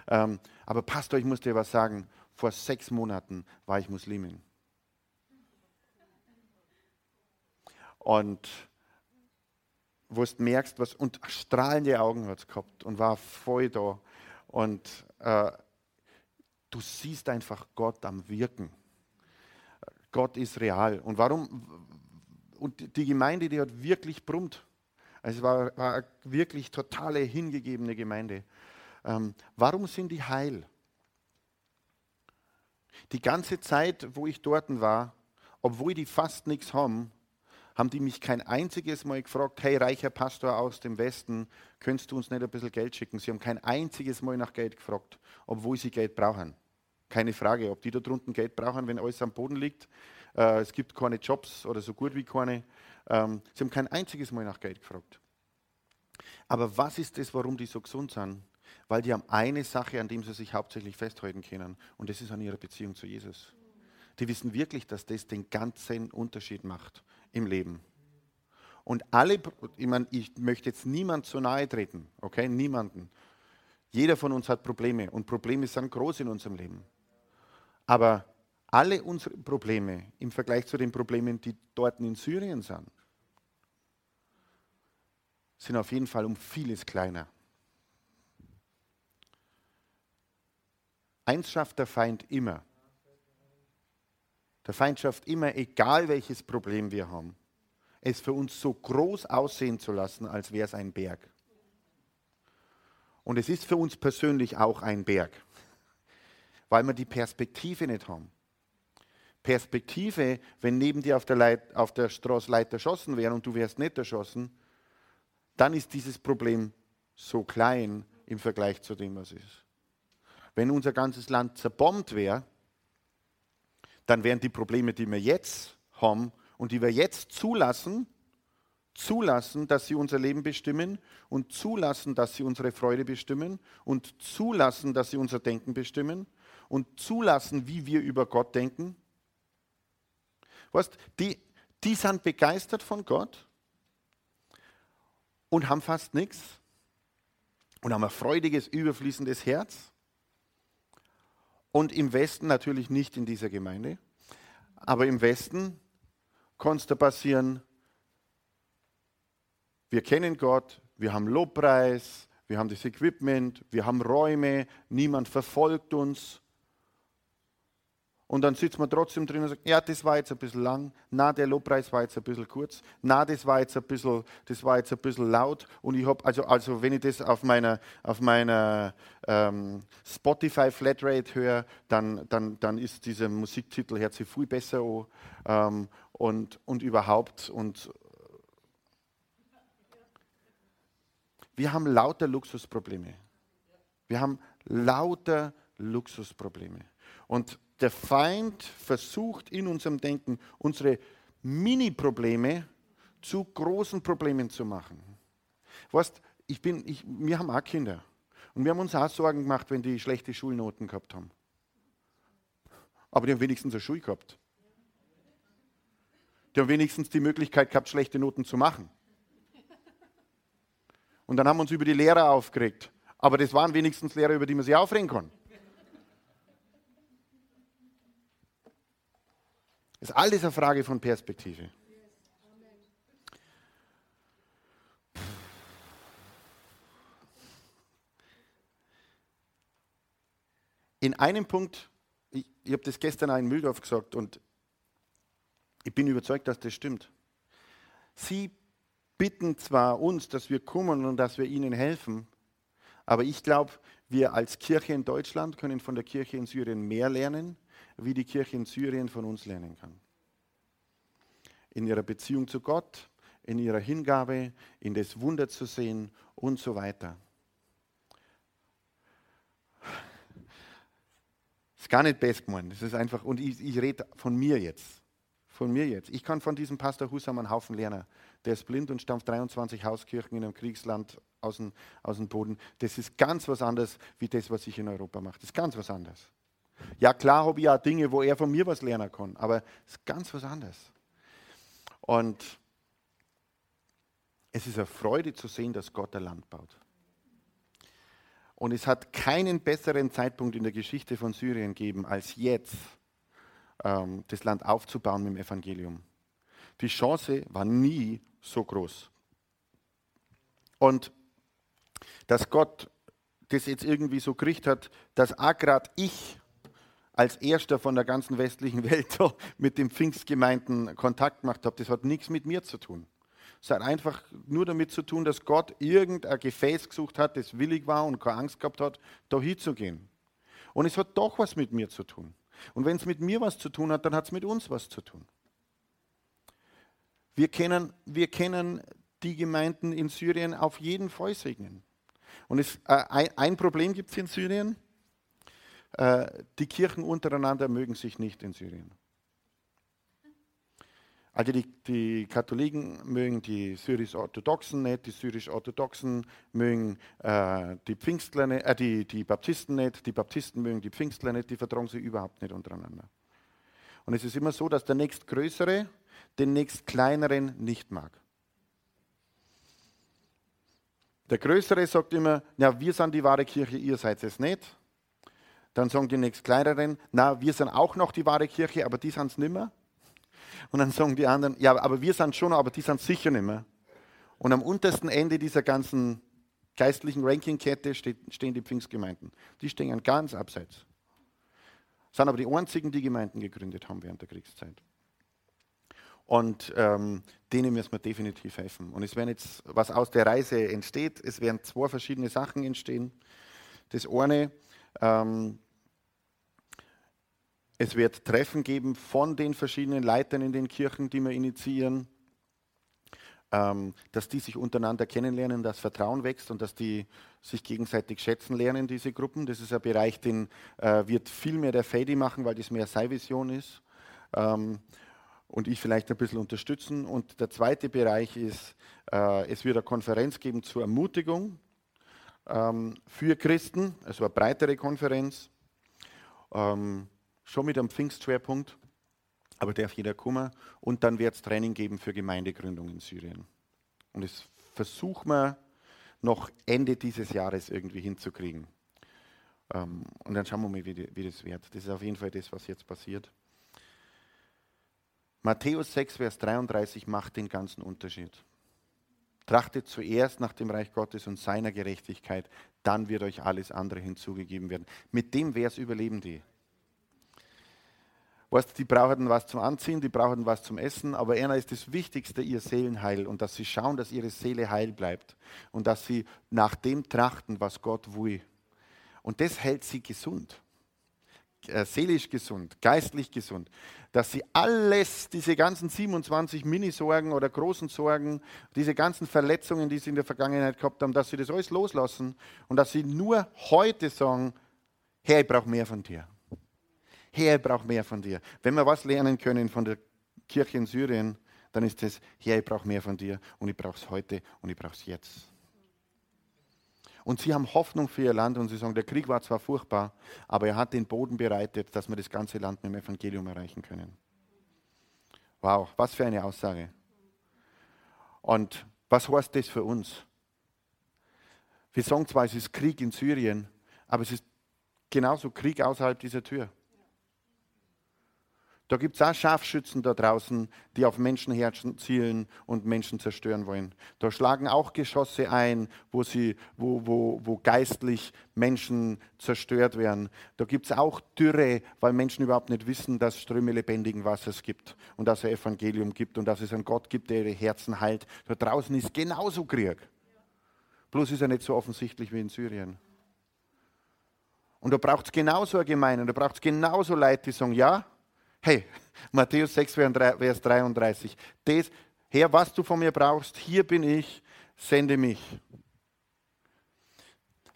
Ähm, aber Pastor, ich muss dir was sagen. Vor sechs Monaten war ich Muslimin. Und wo du merkst, was, und strahlende Augen hat es gehabt und war voll da. Und äh, du siehst einfach Gott am Wirken. Gott ist real. Und warum? Und die Gemeinde, die hat wirklich brummt. Also es war, war eine wirklich totale hingegebene Gemeinde. Ähm, warum sind die heil? Die ganze Zeit, wo ich dort war, obwohl die fast nichts haben, haben die mich kein einziges Mal gefragt, hey reicher Pastor aus dem Westen, könntest du uns nicht ein bisschen Geld schicken? Sie haben kein einziges Mal nach Geld gefragt, obwohl sie Geld brauchen. Keine Frage, ob die da drunten Geld brauchen, wenn alles am Boden liegt. Äh, es gibt keine Jobs oder so gut wie keine. Ähm, sie haben kein einziges Mal nach Geld gefragt. Aber was ist das, warum die so gesund sind? Weil die haben eine Sache, an dem sie sich hauptsächlich festhalten können, und das ist an ihrer Beziehung zu Jesus. Die wissen wirklich, dass das den ganzen Unterschied macht im Leben. Und alle, ich, meine, ich möchte jetzt niemand zu nahe treten, okay, niemanden. Jeder von uns hat Probleme und Probleme sind groß in unserem Leben. Aber alle unsere Probleme im Vergleich zu den Problemen, die dort in Syrien sind, sind auf jeden Fall um vieles kleiner. Eins schafft der Feind immer, der Feindschaft immer, egal welches Problem wir haben, es für uns so groß aussehen zu lassen, als wäre es ein Berg. Und es ist für uns persönlich auch ein Berg, weil wir die Perspektive nicht haben. Perspektive, wenn neben dir auf der, Leit, auf der Straße Leute erschossen wären und du wärst nicht erschossen, dann ist dieses Problem so klein im Vergleich zu dem, was ist. Wenn unser ganzes Land zerbombt wäre, dann wären die Probleme, die wir jetzt haben und die wir jetzt zulassen, zulassen, dass sie unser Leben bestimmen und zulassen, dass sie unsere Freude bestimmen und zulassen, dass sie unser Denken bestimmen und zulassen, wie wir über Gott denken. Weißt, die, die sind begeistert von Gott und haben fast nichts und haben ein freudiges, überfließendes Herz Und im Westen natürlich nicht in dieser Gemeinde. Aber im Westen konnte es passieren, wir kennen Gott, wir haben Lobpreis, wir haben das Equipment, wir haben Räume, niemand verfolgt uns. Und dann sitzt man trotzdem drin und sagt, ja, das war jetzt ein bisschen lang, na, der Lobpreis war jetzt ein bisschen kurz, na, das war jetzt ein bisschen, das war jetzt ein bisschen laut. Und ich habe, also, also wenn ich das auf meiner, auf meiner ähm, Spotify Flatrate höre, dann, dann, dann ist dieser Musiktitel hört sich viel besser an ähm, und, und überhaupt. Und wir haben lauter Luxusprobleme. Wir haben lauter Luxusprobleme. Und der Feind versucht in unserem Denken, unsere Mini-Probleme zu großen Problemen zu machen. Weißt, ich bin, ich, wir haben auch Kinder. Und wir haben uns auch Sorgen gemacht, wenn die schlechte Schulnoten gehabt haben. Aber die haben wenigstens eine Schule gehabt. Die haben wenigstens die Möglichkeit gehabt, schlechte Noten zu machen. Und dann haben wir uns über die Lehrer aufgeregt. Aber das waren wenigstens Lehrer, über die man sich aufregen kann. Ist alles eine Frage von Perspektive. In einem Punkt, ich, ich habe das gestern in Mühldorf gesagt und ich bin überzeugt, dass das stimmt. Sie bitten zwar uns, dass wir kommen und dass wir ihnen helfen, aber ich glaube, wir als Kirche in Deutschland können von der Kirche in Syrien mehr lernen, wie die Kirche in Syrien von uns lernen kann. In ihrer Beziehung zu Gott, in ihrer Hingabe, in das Wunder zu sehen und so weiter. Das ist gar nicht best gemeint. Das ist einfach, und ich, ich rede von mir jetzt. Von mir jetzt. Ich kann von diesem Pastor Husam einen Haufen lernen. Der ist blind und stampft 23 Hauskirchen in einem Kriegsland aus dem, aus dem Boden. Das ist ganz was anderes, wie das, was ich in Europa mache. Das ist ganz was anderes. Ja, klar habe ich auch Dinge, wo er von mir was lernen kann, aber es ist ganz was anderes. Und es ist eine Freude zu sehen, dass Gott ein Land baut. Und es hat keinen besseren Zeitpunkt in der Geschichte von Syrien gegeben, als jetzt ähm, das Land aufzubauen mit dem Evangelium. Die Chance war nie so groß. Und dass Gott das jetzt irgendwie so gekriegt hat, dass auch gerade ich als erster von der ganzen westlichen Welt mit den Pfingstgemeinden Kontakt gemacht habe, das hat nichts mit mir zu tun. Es hat einfach nur damit zu tun, dass Gott irgendein Gefäß gesucht hat, das willig war und keine Angst gehabt hat, da hinzugehen. Und es hat doch was mit mir zu tun. Und wenn es mit mir was zu tun hat, dann hat es mit uns was zu tun. Wir kennen, wir kennen die Gemeinden in Syrien auf jeden Fall segnen. Und es, äh, ein, ein Problem gibt es in Syrien, die Kirchen untereinander mögen sich nicht in Syrien. Also die, die Katholiken mögen die syrisch-orthodoxen nicht, die syrisch-orthodoxen mögen äh, die Pfingstler nicht, äh, die, die Baptisten nicht, die Baptisten mögen die Pfingstler nicht, die vertragen sich überhaupt nicht untereinander. Und es ist immer so, dass der nächstgrößere den nächstkleineren nicht mag. Der Größere sagt immer, ja, wir sind die wahre Kirche, ihr seid es nicht. Dann sagen die nächstkleineren, na, wir sind auch noch die wahre Kirche, aber die sind es nicht mehr. Und dann sagen die anderen, ja, aber wir sind schon, aber die sind sicher nicht mehr. Und am untersten Ende dieser ganzen geistlichen Rankingkette stehen die Pfingstgemeinden. Die stehen ganz abseits. Sind aber die einzigen, die Gemeinden gegründet haben während der Kriegszeit. Und ähm, denen müssen wir definitiv helfen. Und es werden jetzt, was aus der Reise entsteht, es werden zwei verschiedene Sachen entstehen. Das eine, ähm, es wird Treffen geben von den verschiedenen Leitern in den Kirchen, die wir initiieren, ähm, dass die sich untereinander kennenlernen, dass Vertrauen wächst und dass die sich gegenseitig schätzen lernen, diese Gruppen. Das ist ein Bereich, den äh, wird viel mehr der Fadi machen, weil das mehr seine Vision ist. Ähm, und ich vielleicht ein bisschen unterstützen. Und der zweite Bereich ist, äh, es wird eine Konferenz geben zur Ermutigung ähm, für Christen, also eine breitere Konferenz. Ähm, schon mit einem Pfingstschwerpunkt, aber darf jeder kommen. Und dann wird es Training geben für Gemeindegründung in Syrien. Und das versuchen wir noch Ende dieses Jahres irgendwie hinzukriegen. Ähm, und dann schauen wir mal, wie, wie das wird. Das ist auf jeden Fall das, was jetzt passiert. Matthäus 6, Vers 33 macht den ganzen Unterschied. Trachtet zuerst nach dem Reich Gottes und seiner Gerechtigkeit, dann wird euch alles andere hinzugegeben werden. Mit dem Vers überleben die. Weißt, die brauchen was zum Anziehen, die brauchen was zum Essen, aber einer ist das Wichtigste, ihr Seelenheil und dass sie schauen, dass ihre Seele heil bleibt und dass sie nach dem trachten, was Gott will. Und das hält sie gesund, äh, seelisch gesund, geistlich gesund dass sie alles, diese ganzen 27 Minisorgen oder großen Sorgen, diese ganzen Verletzungen, die sie in der Vergangenheit gehabt haben, dass sie das alles loslassen und dass sie nur heute sagen, Herr, ich brauche mehr von dir. Herr, ich brauche mehr von dir. Wenn wir was lernen können von der Kirche in Syrien, dann ist es, Herr, ich brauche mehr von dir und ich brauche es heute und ich brauche es jetzt. Und sie haben Hoffnung für ihr Land und sie sagen, der Krieg war zwar furchtbar, aber er hat den Boden bereitet, dass wir das ganze Land mit dem Evangelium erreichen können. Wow, was für eine Aussage. Und was heißt das für uns? Wir sagen zwar, es ist Krieg in Syrien, aber es ist genauso Krieg außerhalb dieser Tür. Da gibt es auch Scharfschützen da draußen, die auf Menschenherzen zielen und Menschen zerstören wollen. Da schlagen auch Geschosse ein, wo, sie, wo, wo, wo geistlich Menschen zerstört werden. Da gibt es auch Dürre, weil Menschen überhaupt nicht wissen, dass es Ströme lebendigen Wassers gibt und dass es ein Evangelium gibt und dass es einen Gott gibt, der ihre Herzen heilt. Da draußen ist genauso Krieg. Bloß ist er nicht so offensichtlich wie in Syrien. Und da braucht es genauso eine Gemeinde, da braucht es genauso Leute, die sagen, ja, Hey, Matthäus 6, Vers 33. Das, Herr, was du von mir brauchst, hier bin ich, sende mich.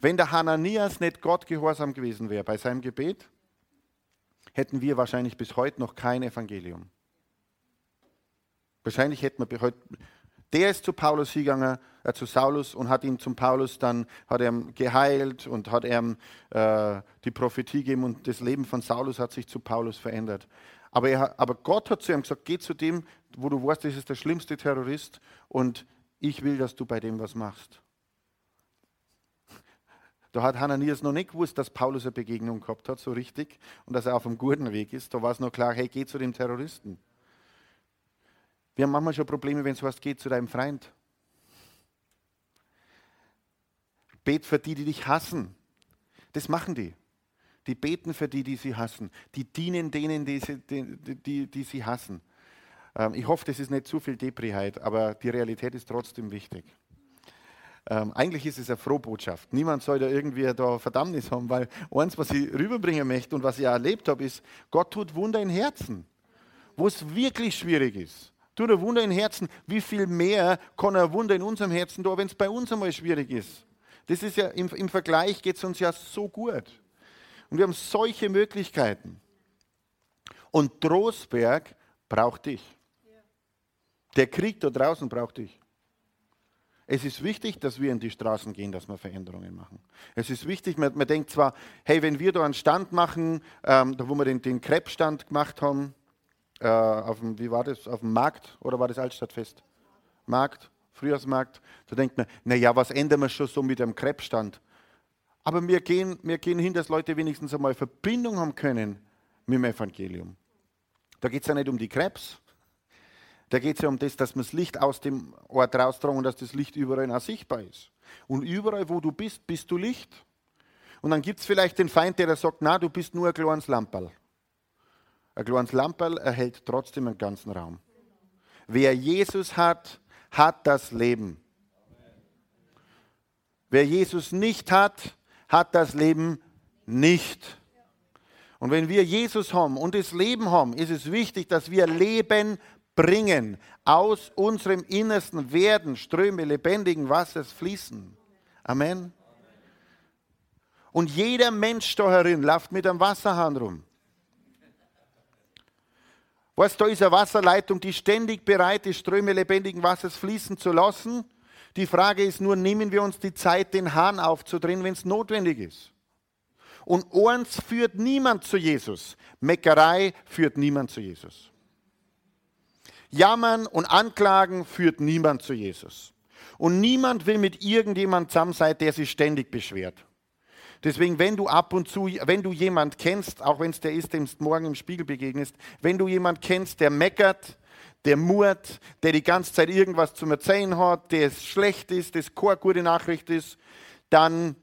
Wenn der Hananias nicht Gott gehorsam gewesen wäre bei seinem Gebet, hätten wir wahrscheinlich bis heute noch kein Evangelium. Wahrscheinlich hätten wir heute. Der ist zu Paulus gegangen, äh, zu Saulus und hat ihn zum Paulus dann hat er geheilt und hat ihm äh, die Prophetie gegeben und das Leben von Saulus hat sich zu Paulus verändert. Aber, er, aber Gott hat zu ihm gesagt, geh zu dem, wo du weißt, das ist der schlimmste Terrorist und ich will, dass du bei dem was machst. Da hat Hananias noch nicht gewusst, dass Paulus eine Begegnung gehabt hat, so richtig, und dass er auf einem guten Weg ist. Da war es noch klar, hey, geh zu dem Terroristen. Wir haben manchmal schon Probleme, wenn es heißt, geh zu deinem Freund. Bet für die, die dich hassen. Das machen die die beten für die, die sie hassen, die dienen denen, die sie, die, die, die sie hassen. Ähm, ich hoffe, das ist nicht zu viel Depriheit, aber die Realität ist trotzdem wichtig. Ähm, eigentlich ist es eine Frohbotschaft. Niemand soll da irgendwie da Verdammnis haben, weil eins, was ich rüberbringen möchte und was ich erlebt habe, ist, Gott tut Wunder in Herzen, wo es wirklich schwierig ist. Tut er Wunder in Herzen. Wie viel mehr kann er Wunder in unserem Herzen tun, wenn es bei uns einmal schwierig ist? Das ist ja im, im Vergleich geht es uns ja so gut. Und wir haben solche Möglichkeiten. Und Trostberg braucht dich. Der Krieg da draußen braucht dich. Es ist wichtig, dass wir in die Straßen gehen, dass wir Veränderungen machen. Es ist wichtig, man, man denkt zwar, hey, wenn wir da einen Stand machen, ähm, da wo wir den, den Krebsstand gemacht haben, äh, auf dem, wie war das, auf dem Markt oder war das Altstadtfest? Markt, Frühjahrsmarkt, da denkt man, naja, was ändern wir schon so mit dem Krebsstand? Aber wir gehen, wir gehen hin, dass Leute wenigstens einmal Verbindung haben können mit dem Evangelium. Da geht es ja nicht um die Krebs. Da geht es ja um das, dass man das Licht aus dem Ort raustragen und dass das Licht überall auch sichtbar ist. Und überall, wo du bist, bist du Licht. Und dann gibt es vielleicht den Feind, der sagt, na, du bist nur ein kleines Lamperl. Ein kleines Lamperl erhält trotzdem einen ganzen Raum. Wer Jesus hat, hat das Leben. Wer Jesus nicht hat, hat das Leben nicht. Und wenn wir Jesus haben und das Leben haben, ist es wichtig, dass wir Leben bringen. Aus unserem Innersten werden Ströme lebendigen Wassers fließen. Amen. Und jeder Mensch da herin läuft mit einem Wasserhahn rum. Weißt du, da ist eine Wasserleitung, die ständig bereit ist, Ströme lebendigen Wassers fließen zu lassen. Die Frage ist nur, nehmen wir uns die Zeit, den Hahn aufzudrehen, wenn es notwendig ist. Und eins führt niemand zu Jesus. Meckerei führt niemand zu Jesus. Jammern und Anklagen führt niemand zu Jesus. Und niemand will mit irgendjemandem zusammen sein, der sich ständig beschwert. Deswegen, wenn du ab und zu, wenn du jemand kennst, auch wenn es der ist, dem du morgen im Spiegel begegnest, wenn du jemand kennst, der meckert, der murrt, der die ganze Zeit irgendwas zum Erzählen hat, der schlecht ist, das keine gute Nachricht ist, dann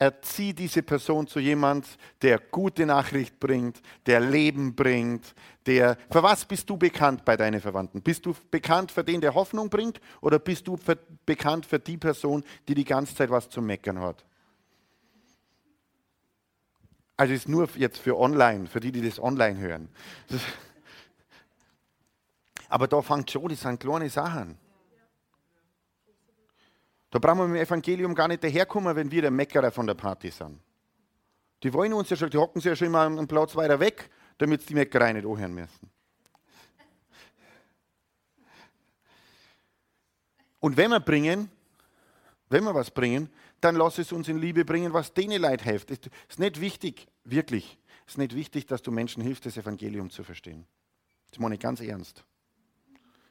erzieh diese Person zu jemand, der gute Nachricht bringt, der Leben bringt, der. Für was bist du bekannt bei deinen Verwandten? Bist du bekannt für den, der Hoffnung bringt, oder bist du für, bekannt für die Person, die die ganze Zeit was zu meckern hat? Also ist nur jetzt für online, für die, die das online hören. Aber da fängt schon, das sind kleine Sachen. Da brauchen wir dem Evangelium gar nicht daherkommen, wenn wir der Meckerer von der Party sind. Die wollen uns ja schon, die hocken sich ja schon immer einen Platz weiter weg, damit sie die Meckerei nicht anhören müssen. Und wenn wir bringen, wenn wir was bringen, dann lass es uns in Liebe bringen, was denen Leid hilft. Es ist nicht wichtig, wirklich, ist nicht wichtig, dass du Menschen hilfst, das Evangelium zu verstehen. Das meine ich ganz ernst.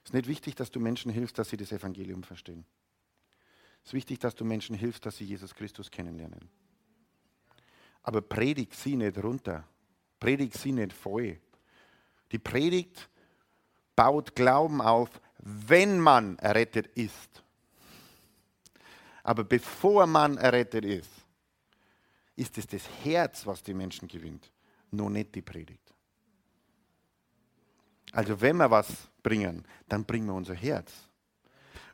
Es ist nicht wichtig, dass du Menschen hilfst, dass sie das Evangelium verstehen. Es ist wichtig, dass du Menschen hilfst, dass sie Jesus Christus kennenlernen. Aber predigt sie nicht runter. Predigt sie nicht voll. Die Predigt baut Glauben auf, wenn man errettet ist. Aber bevor man errettet ist, ist es das Herz, was die Menschen gewinnt, nur nicht die Predigt. Also wenn wir was bringen, dann bringen wir unser Herz.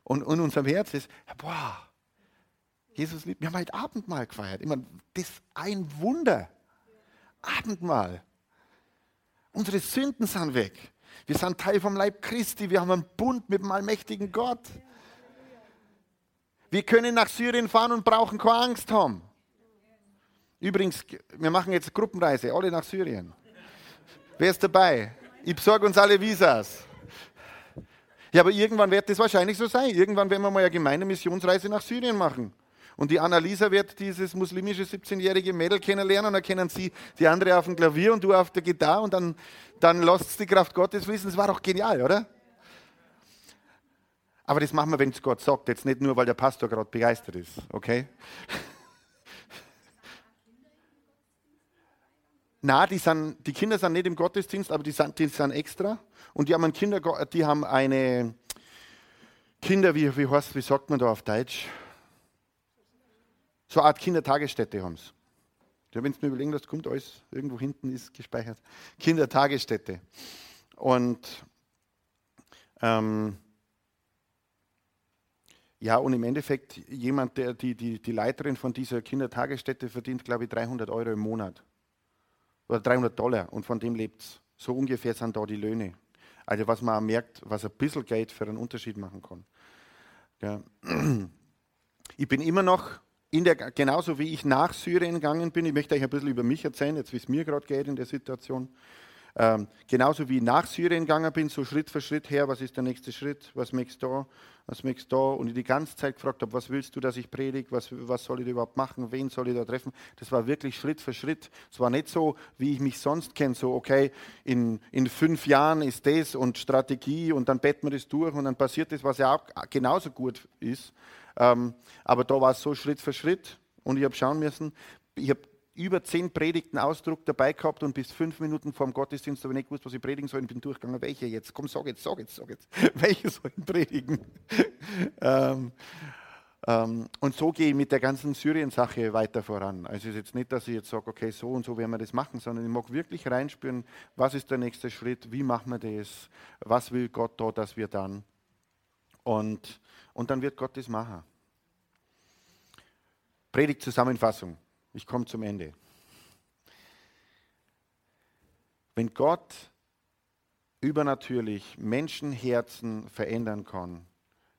Und in unserem Herz ist, boah, Jesus liebt, wir haben halt Abendmahl gefeiert. Ich meine, das ist ein Wunder. Abendmahl. Unsere Sünden sind weg. Wir sind Teil vom Leib Christi. Wir haben einen Bund mit dem allmächtigen Gott. Wir können nach Syrien fahren und brauchen keine Angst haben. Übrigens, wir machen jetzt Gruppenreise, alle nach Syrien. Wer ist dabei? Ich besorge uns alle Visas. Ja, aber irgendwann wird das wahrscheinlich so sein. Irgendwann werden wir mal eine gemeine Missionsreise nach Syrien machen. Und die Annalisa wird dieses muslimische 17-jährige Mädel kennenlernen und dann kennen sie die andere auf dem Klavier und du auf der Gitarre und dann, dann lasst die Kraft Gottes wissen. Das war doch genial, oder? Aber das machen wir, wenn es Gott sagt, jetzt nicht nur, weil der Pastor gerade begeistert ist, okay? Na, die, die Kinder sind nicht im Gottesdienst, aber die sind, die sind extra. Und die haben, Kinder, die haben eine Kinder, wie, wie, heißt, wie sagt man da auf Deutsch? So eine Art Kindertagesstätte haben sie. Ja, wenn du mir überlegen, das kommt alles, irgendwo hinten ist gespeichert. Kindertagesstätte. Und ähm, ja, und im Endeffekt, jemand, der die, die, die Leiterin von dieser Kindertagesstätte verdient, glaube ich, 300 Euro im Monat. Oder 300 Dollar. Und von dem lebt es. So ungefähr sind da die Löhne. Also was man auch merkt, was ein bisschen Geld für einen Unterschied machen kann. Ja. Ich bin immer noch in der, genauso wie ich nach Syrien gegangen bin, ich möchte euch ein bisschen über mich erzählen, jetzt wie es mir gerade geht in der Situation. Ähm, genauso wie ich nach Syrien gegangen bin, so Schritt für Schritt her, was ist der nächste Schritt, was möchtest du da, was du da und ich die ganze Zeit gefragt habe, was willst du, dass ich predige, was, was soll ich da überhaupt machen, wen soll ich da treffen, das war wirklich Schritt für Schritt. Es war nicht so, wie ich mich sonst kenne, so okay, in, in fünf Jahren ist das und Strategie und dann betten wir das durch und dann passiert das, was ja auch genauso gut ist. Ähm, aber da war es so Schritt für Schritt und ich habe schauen müssen, ich habe über zehn Predigten Ausdruck dabei gehabt und bis fünf Minuten vor dem Gottesdienst habe ich nicht gewusst, was ich predigen soll. Ich bin durchgegangen, welche jetzt? Komm, sag jetzt, sag jetzt, sag jetzt. welche soll ich predigen? ähm, ähm, und so gehe ich mit der ganzen Syrien-Sache weiter voran. Also es ist jetzt nicht, dass ich jetzt sage, okay, so und so werden wir das machen, sondern ich mag wirklich reinspüren, was ist der nächste Schritt, wie machen wir das, was will Gott da, dass wir dann. Und, und dann wird Gott das machen. Predigtzusammenfassung. Ich komme zum Ende. Wenn Gott übernatürlich Menschenherzen verändern kann,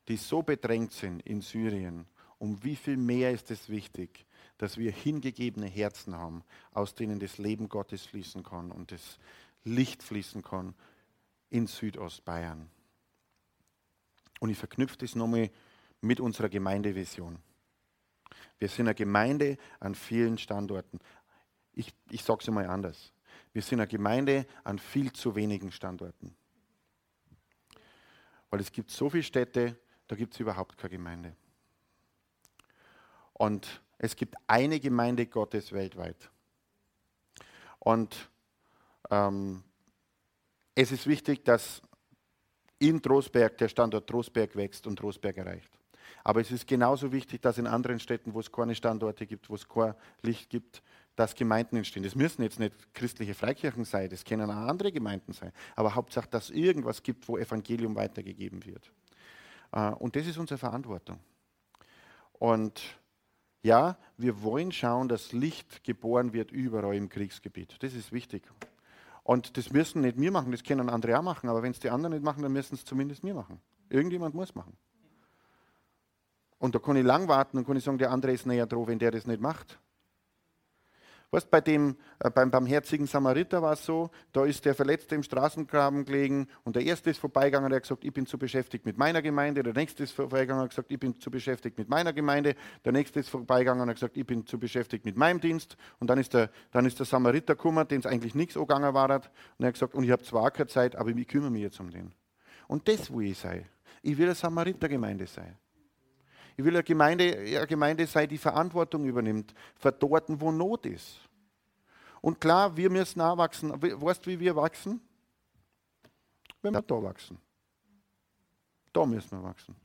die so bedrängt sind in Syrien, um wie viel mehr ist es wichtig, dass wir hingegebene Herzen haben, aus denen das Leben Gottes fließen kann und das Licht fließen kann in Südostbayern. Und ich verknüpfe das nochmal mit unserer Gemeindevision. Wir sind eine Gemeinde an vielen Standorten. Ich, ich sage es mal anders. Wir sind eine Gemeinde an viel zu wenigen Standorten. Weil es gibt so viele Städte, da gibt es überhaupt keine Gemeinde. Und Es gibt eine Gemeinde Gottes weltweit. Und ähm, es ist wichtig, dass in Trostberg der Standort Trostberg wächst und Trostberg erreicht. Aber es ist genauso wichtig, dass in anderen Städten, wo es keine Standorte gibt, wo es kein Licht gibt, dass Gemeinden entstehen. Das müssen jetzt nicht christliche Freikirchen sein, das können auch andere Gemeinden sein. Aber Hauptsache, dass es irgendwas gibt, wo Evangelium weitergegeben wird. Äh, und das ist unsere Verantwortung. Und ja, wir wollen schauen, dass Licht geboren wird überall im Kriegsgebiet. Das ist wichtig. Und das müssen nicht wir machen, das können andere auch machen. Aber wenn es die anderen nicht machen, dann müssen es zumindest wir machen. Irgendjemand muss machen. Und da kann ich lang warten und kann ich sagen, der andere ist näher dran, wenn der das nicht macht. Weißt, bei dem, äh, beim barmherzigen Samariter war es so, da ist der Verletzte im Straßengraben gelegen und der Erste ist vorbeigegangen, der hat gesagt, ich bin zu beschäftigt mit meiner Gemeinde, der Nächste ist vorbeigegangen und hat gesagt, ich bin zu beschäftigt mit meiner Gemeinde, der Nächste ist vorbeigegangen und hat gesagt, ich bin zu beschäftigt mit meinem Dienst und dann ist der, dann ist der Samariter gekommen, dem es eigentlich nichts angegangen war und er hat gesagt, und ich habe zwar keine Zeit, aber ich kümmere mich jetzt um den. Und das will ich sein. Ich will eine Samaritergemeinde sein. Ich will eine Gemeinde, eine Gemeinde sein, die Verantwortung übernimmt, für dort, wo Not ist. Und klar, wir müssen auch wachsen. Weißt du, wie wir wachsen? Wenn wir da wachsen. Da müssen wir wachsen.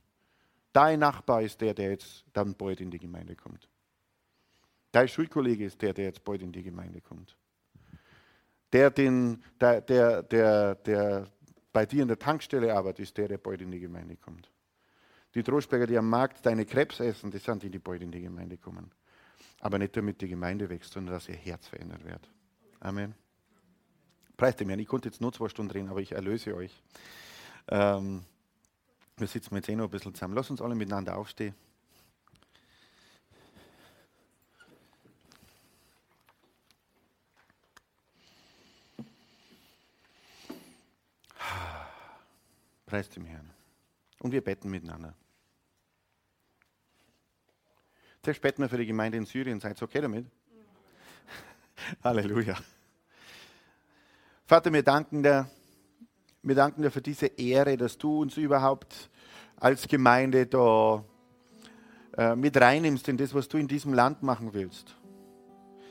Dein Nachbar ist der, der jetzt dann bald in die Gemeinde kommt. Dein Schulkollege ist der, der jetzt bald in die Gemeinde kommt. Der, den, der, der, der, der bei dir in der Tankstelle arbeitet, ist der, der bald in die Gemeinde kommt. Die Trostberger, die am Markt deine Krebs essen, das sind die, die bald in die Gemeinde kommen. Aber nicht damit die Gemeinde wächst, sondern dass ihr Herz verändert wird. Amen. Preis dem Herrn. Ich konnte jetzt nur zwei Stunden reden, aber ich erlöse euch. Ähm, wir sitzen jetzt eh noch ein bisschen zusammen. Lass uns alle miteinander aufstehen. Preis dem Herrn. Und wir beten miteinander. Zuerst beten wir für die Gemeinde in Syrien. Seid ihr okay damit? Halleluja. Vater, wir danken, dir, wir danken dir für diese Ehre, dass du uns überhaupt als Gemeinde da äh, mit reinnimmst in das, was du in diesem Land machen willst.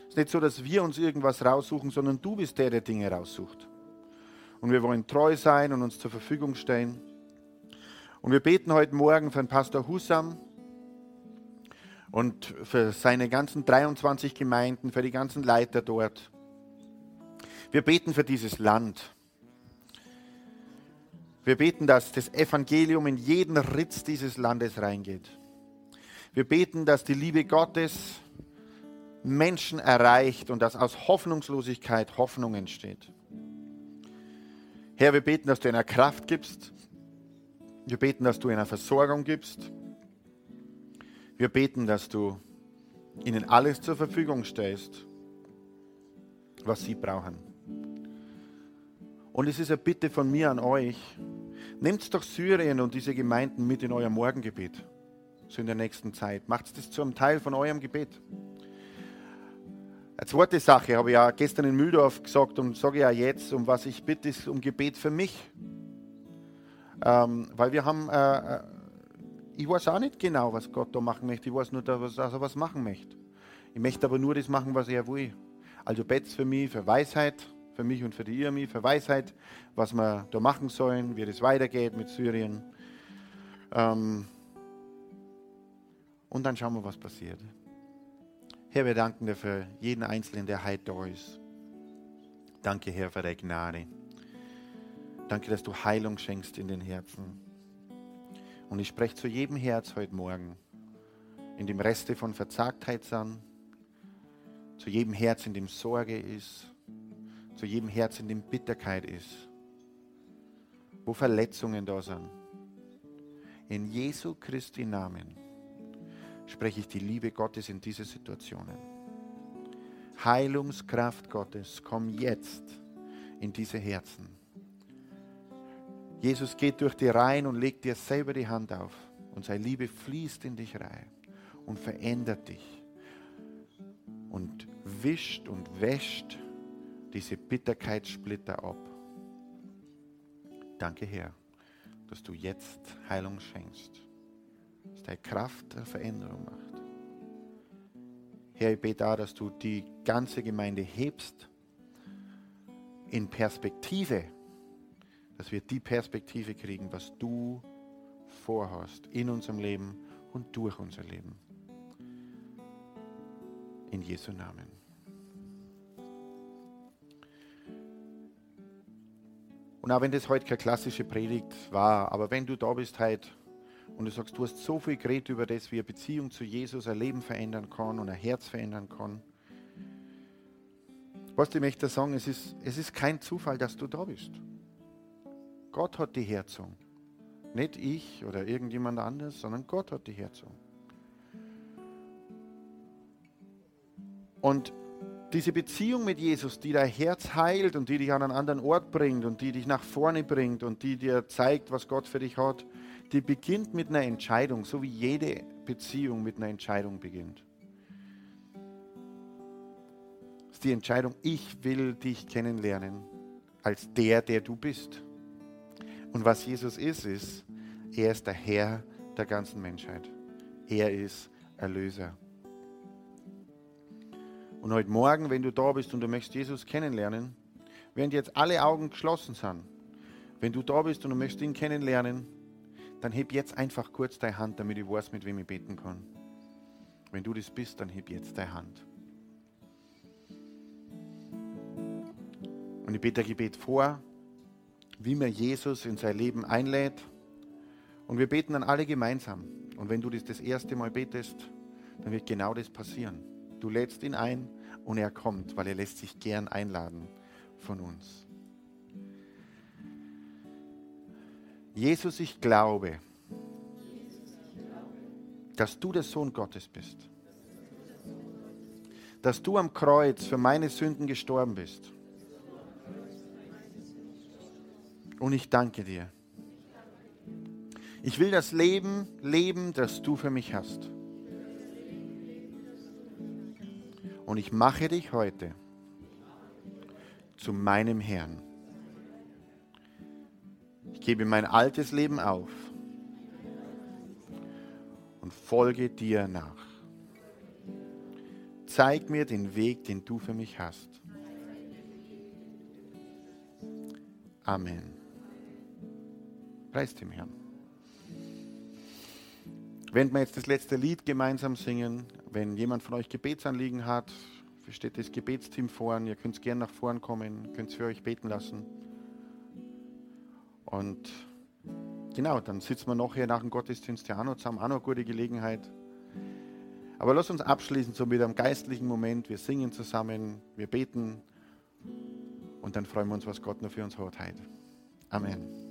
Es ist nicht so, dass wir uns irgendwas raussuchen, sondern du bist der, der Dinge raussucht. Und wir wollen treu sein und uns zur Verfügung stellen. Und wir beten heute Morgen für den Pastor Husam, und für seine ganzen 23 Gemeinden, für die ganzen Leiter dort. Wir beten für dieses Land. Wir beten, dass das Evangelium in jeden Ritz dieses Landes reingeht. Wir beten, dass die Liebe Gottes Menschen erreicht und dass aus Hoffnungslosigkeit Hoffnung entsteht. Herr, wir beten, dass du einer Kraft gibst. Wir beten, dass du einer Versorgung gibst. Wir beten, dass du ihnen alles zur Verfügung stellst, was sie brauchen. Und es ist eine Bitte von mir an euch, nehmt doch Syrien und diese Gemeinden mit in euer Morgengebet, so in der nächsten Zeit. Macht das zu einem Teil von eurem Gebet. Eine zweite Sache habe ich ja gestern in Mühldorf gesagt und sage ja jetzt, um was ich bitte, ist um Gebet für mich. Ähm, weil wir haben äh, äh ich weiß auch nicht genau, was Gott da machen möchte. Ich weiß nur, dass er was machen möchte. Ich möchte aber nur das machen, was er will. Also bet's für mich, für Weisheit, für mich und für die Irmi, für Weisheit, was wir da machen sollen, wie das weitergeht mit Syrien. Ähm und dann schauen wir, was passiert. Herr, wir danken dir für jeden Einzelnen, der heute da ist. Danke, Herr, für deine Gnade. Danke, dass du Heilung schenkst in den Herzen. Und ich spreche zu jedem Herz heute Morgen, in dem Reste von Verzagtheit sind, zu jedem Herz, in dem Sorge ist, zu jedem Herz, in dem Bitterkeit ist, wo Verletzungen da sind. In Jesu Christi Namen spreche ich die Liebe Gottes in diese Situationen. Heilungskraft Gottes, komm jetzt in diese Herzen. Jesus geht durch die Reihen und legt dir selber die Hand auf. Und seine Liebe fließt in dich rein und verändert dich. Und wischt und wäscht diese Bitterkeitssplitter ab. Danke, Herr, dass du jetzt Heilung schenkst. Dass deine Kraft eine Veränderung macht. Herr, ich bete auch, dass du die ganze Gemeinde hebst in Perspektive, dass wir die Perspektive kriegen, was du vorhast in unserem Leben und durch unser Leben. In Jesu Namen. Und auch wenn das heute keine klassische Predigt war, aber wenn du da bist heute und du sagst, du hast so viel geredet über das, wie eine Beziehung zu Jesus ein Leben verändern kann und ein Herz verändern kann. Was ich möchte sagen, es ist, es ist kein Zufall, dass du da bist. Gott hat die Herzung. Nicht ich oder irgendjemand anders, sondern Gott hat die Herzung. Und diese Beziehung mit Jesus, die dein Herz heilt und die dich an einen anderen Ort bringt und die dich nach vorne bringt und die dir zeigt, was Gott für dich hat, die beginnt mit einer Entscheidung, so wie jede Beziehung mit einer Entscheidung beginnt. Das ist die Entscheidung, ich will dich kennenlernen als der, der du bist. Und was Jesus ist, ist, er ist der Herr der ganzen Menschheit. Er ist Erlöser. Und heute Morgen, wenn du da bist und du möchtest Jesus kennenlernen, während jetzt alle Augen geschlossen sind, wenn du da bist und du möchtest ihn kennenlernen, dann heb jetzt einfach kurz deine Hand, damit ich weiß, mit wem ich beten kann. Wenn du das bist, dann heb jetzt deine Hand. Und ich bete ein Gebet vor, wie mir Jesus in sein Leben einlädt. Und wir beten dann alle gemeinsam. Und wenn du das das erste Mal betest, dann wird genau das passieren. Du lädst ihn ein und er kommt, weil er lässt sich gern einladen von uns. Jesus, ich glaube, dass du der Sohn Gottes bist. Dass du am Kreuz für meine Sünden gestorben bist. Und ich danke dir. Ich will das Leben leben, das du für mich hast. Und ich mache dich heute zu meinem Herrn. Ich gebe mein altes Leben auf und folge dir nach. Zeig mir den Weg, den du für mich hast. Amen. Preis dem Herrn. Wenn wir jetzt das letzte Lied gemeinsam singen, wenn jemand von euch Gebetsanliegen hat, steht das Gebetsteam vorn, ihr könnt gerne nach vorn kommen, könnt für euch beten lassen. Und genau, dann sitzen wir noch hier nach dem Gottesdienst ja auch noch zusammen, auch noch eine gute Gelegenheit. Aber lass uns abschließen so mit einem geistlichen Moment. Wir singen zusammen, wir beten und dann freuen wir uns, was Gott noch für uns hat heute. Amen.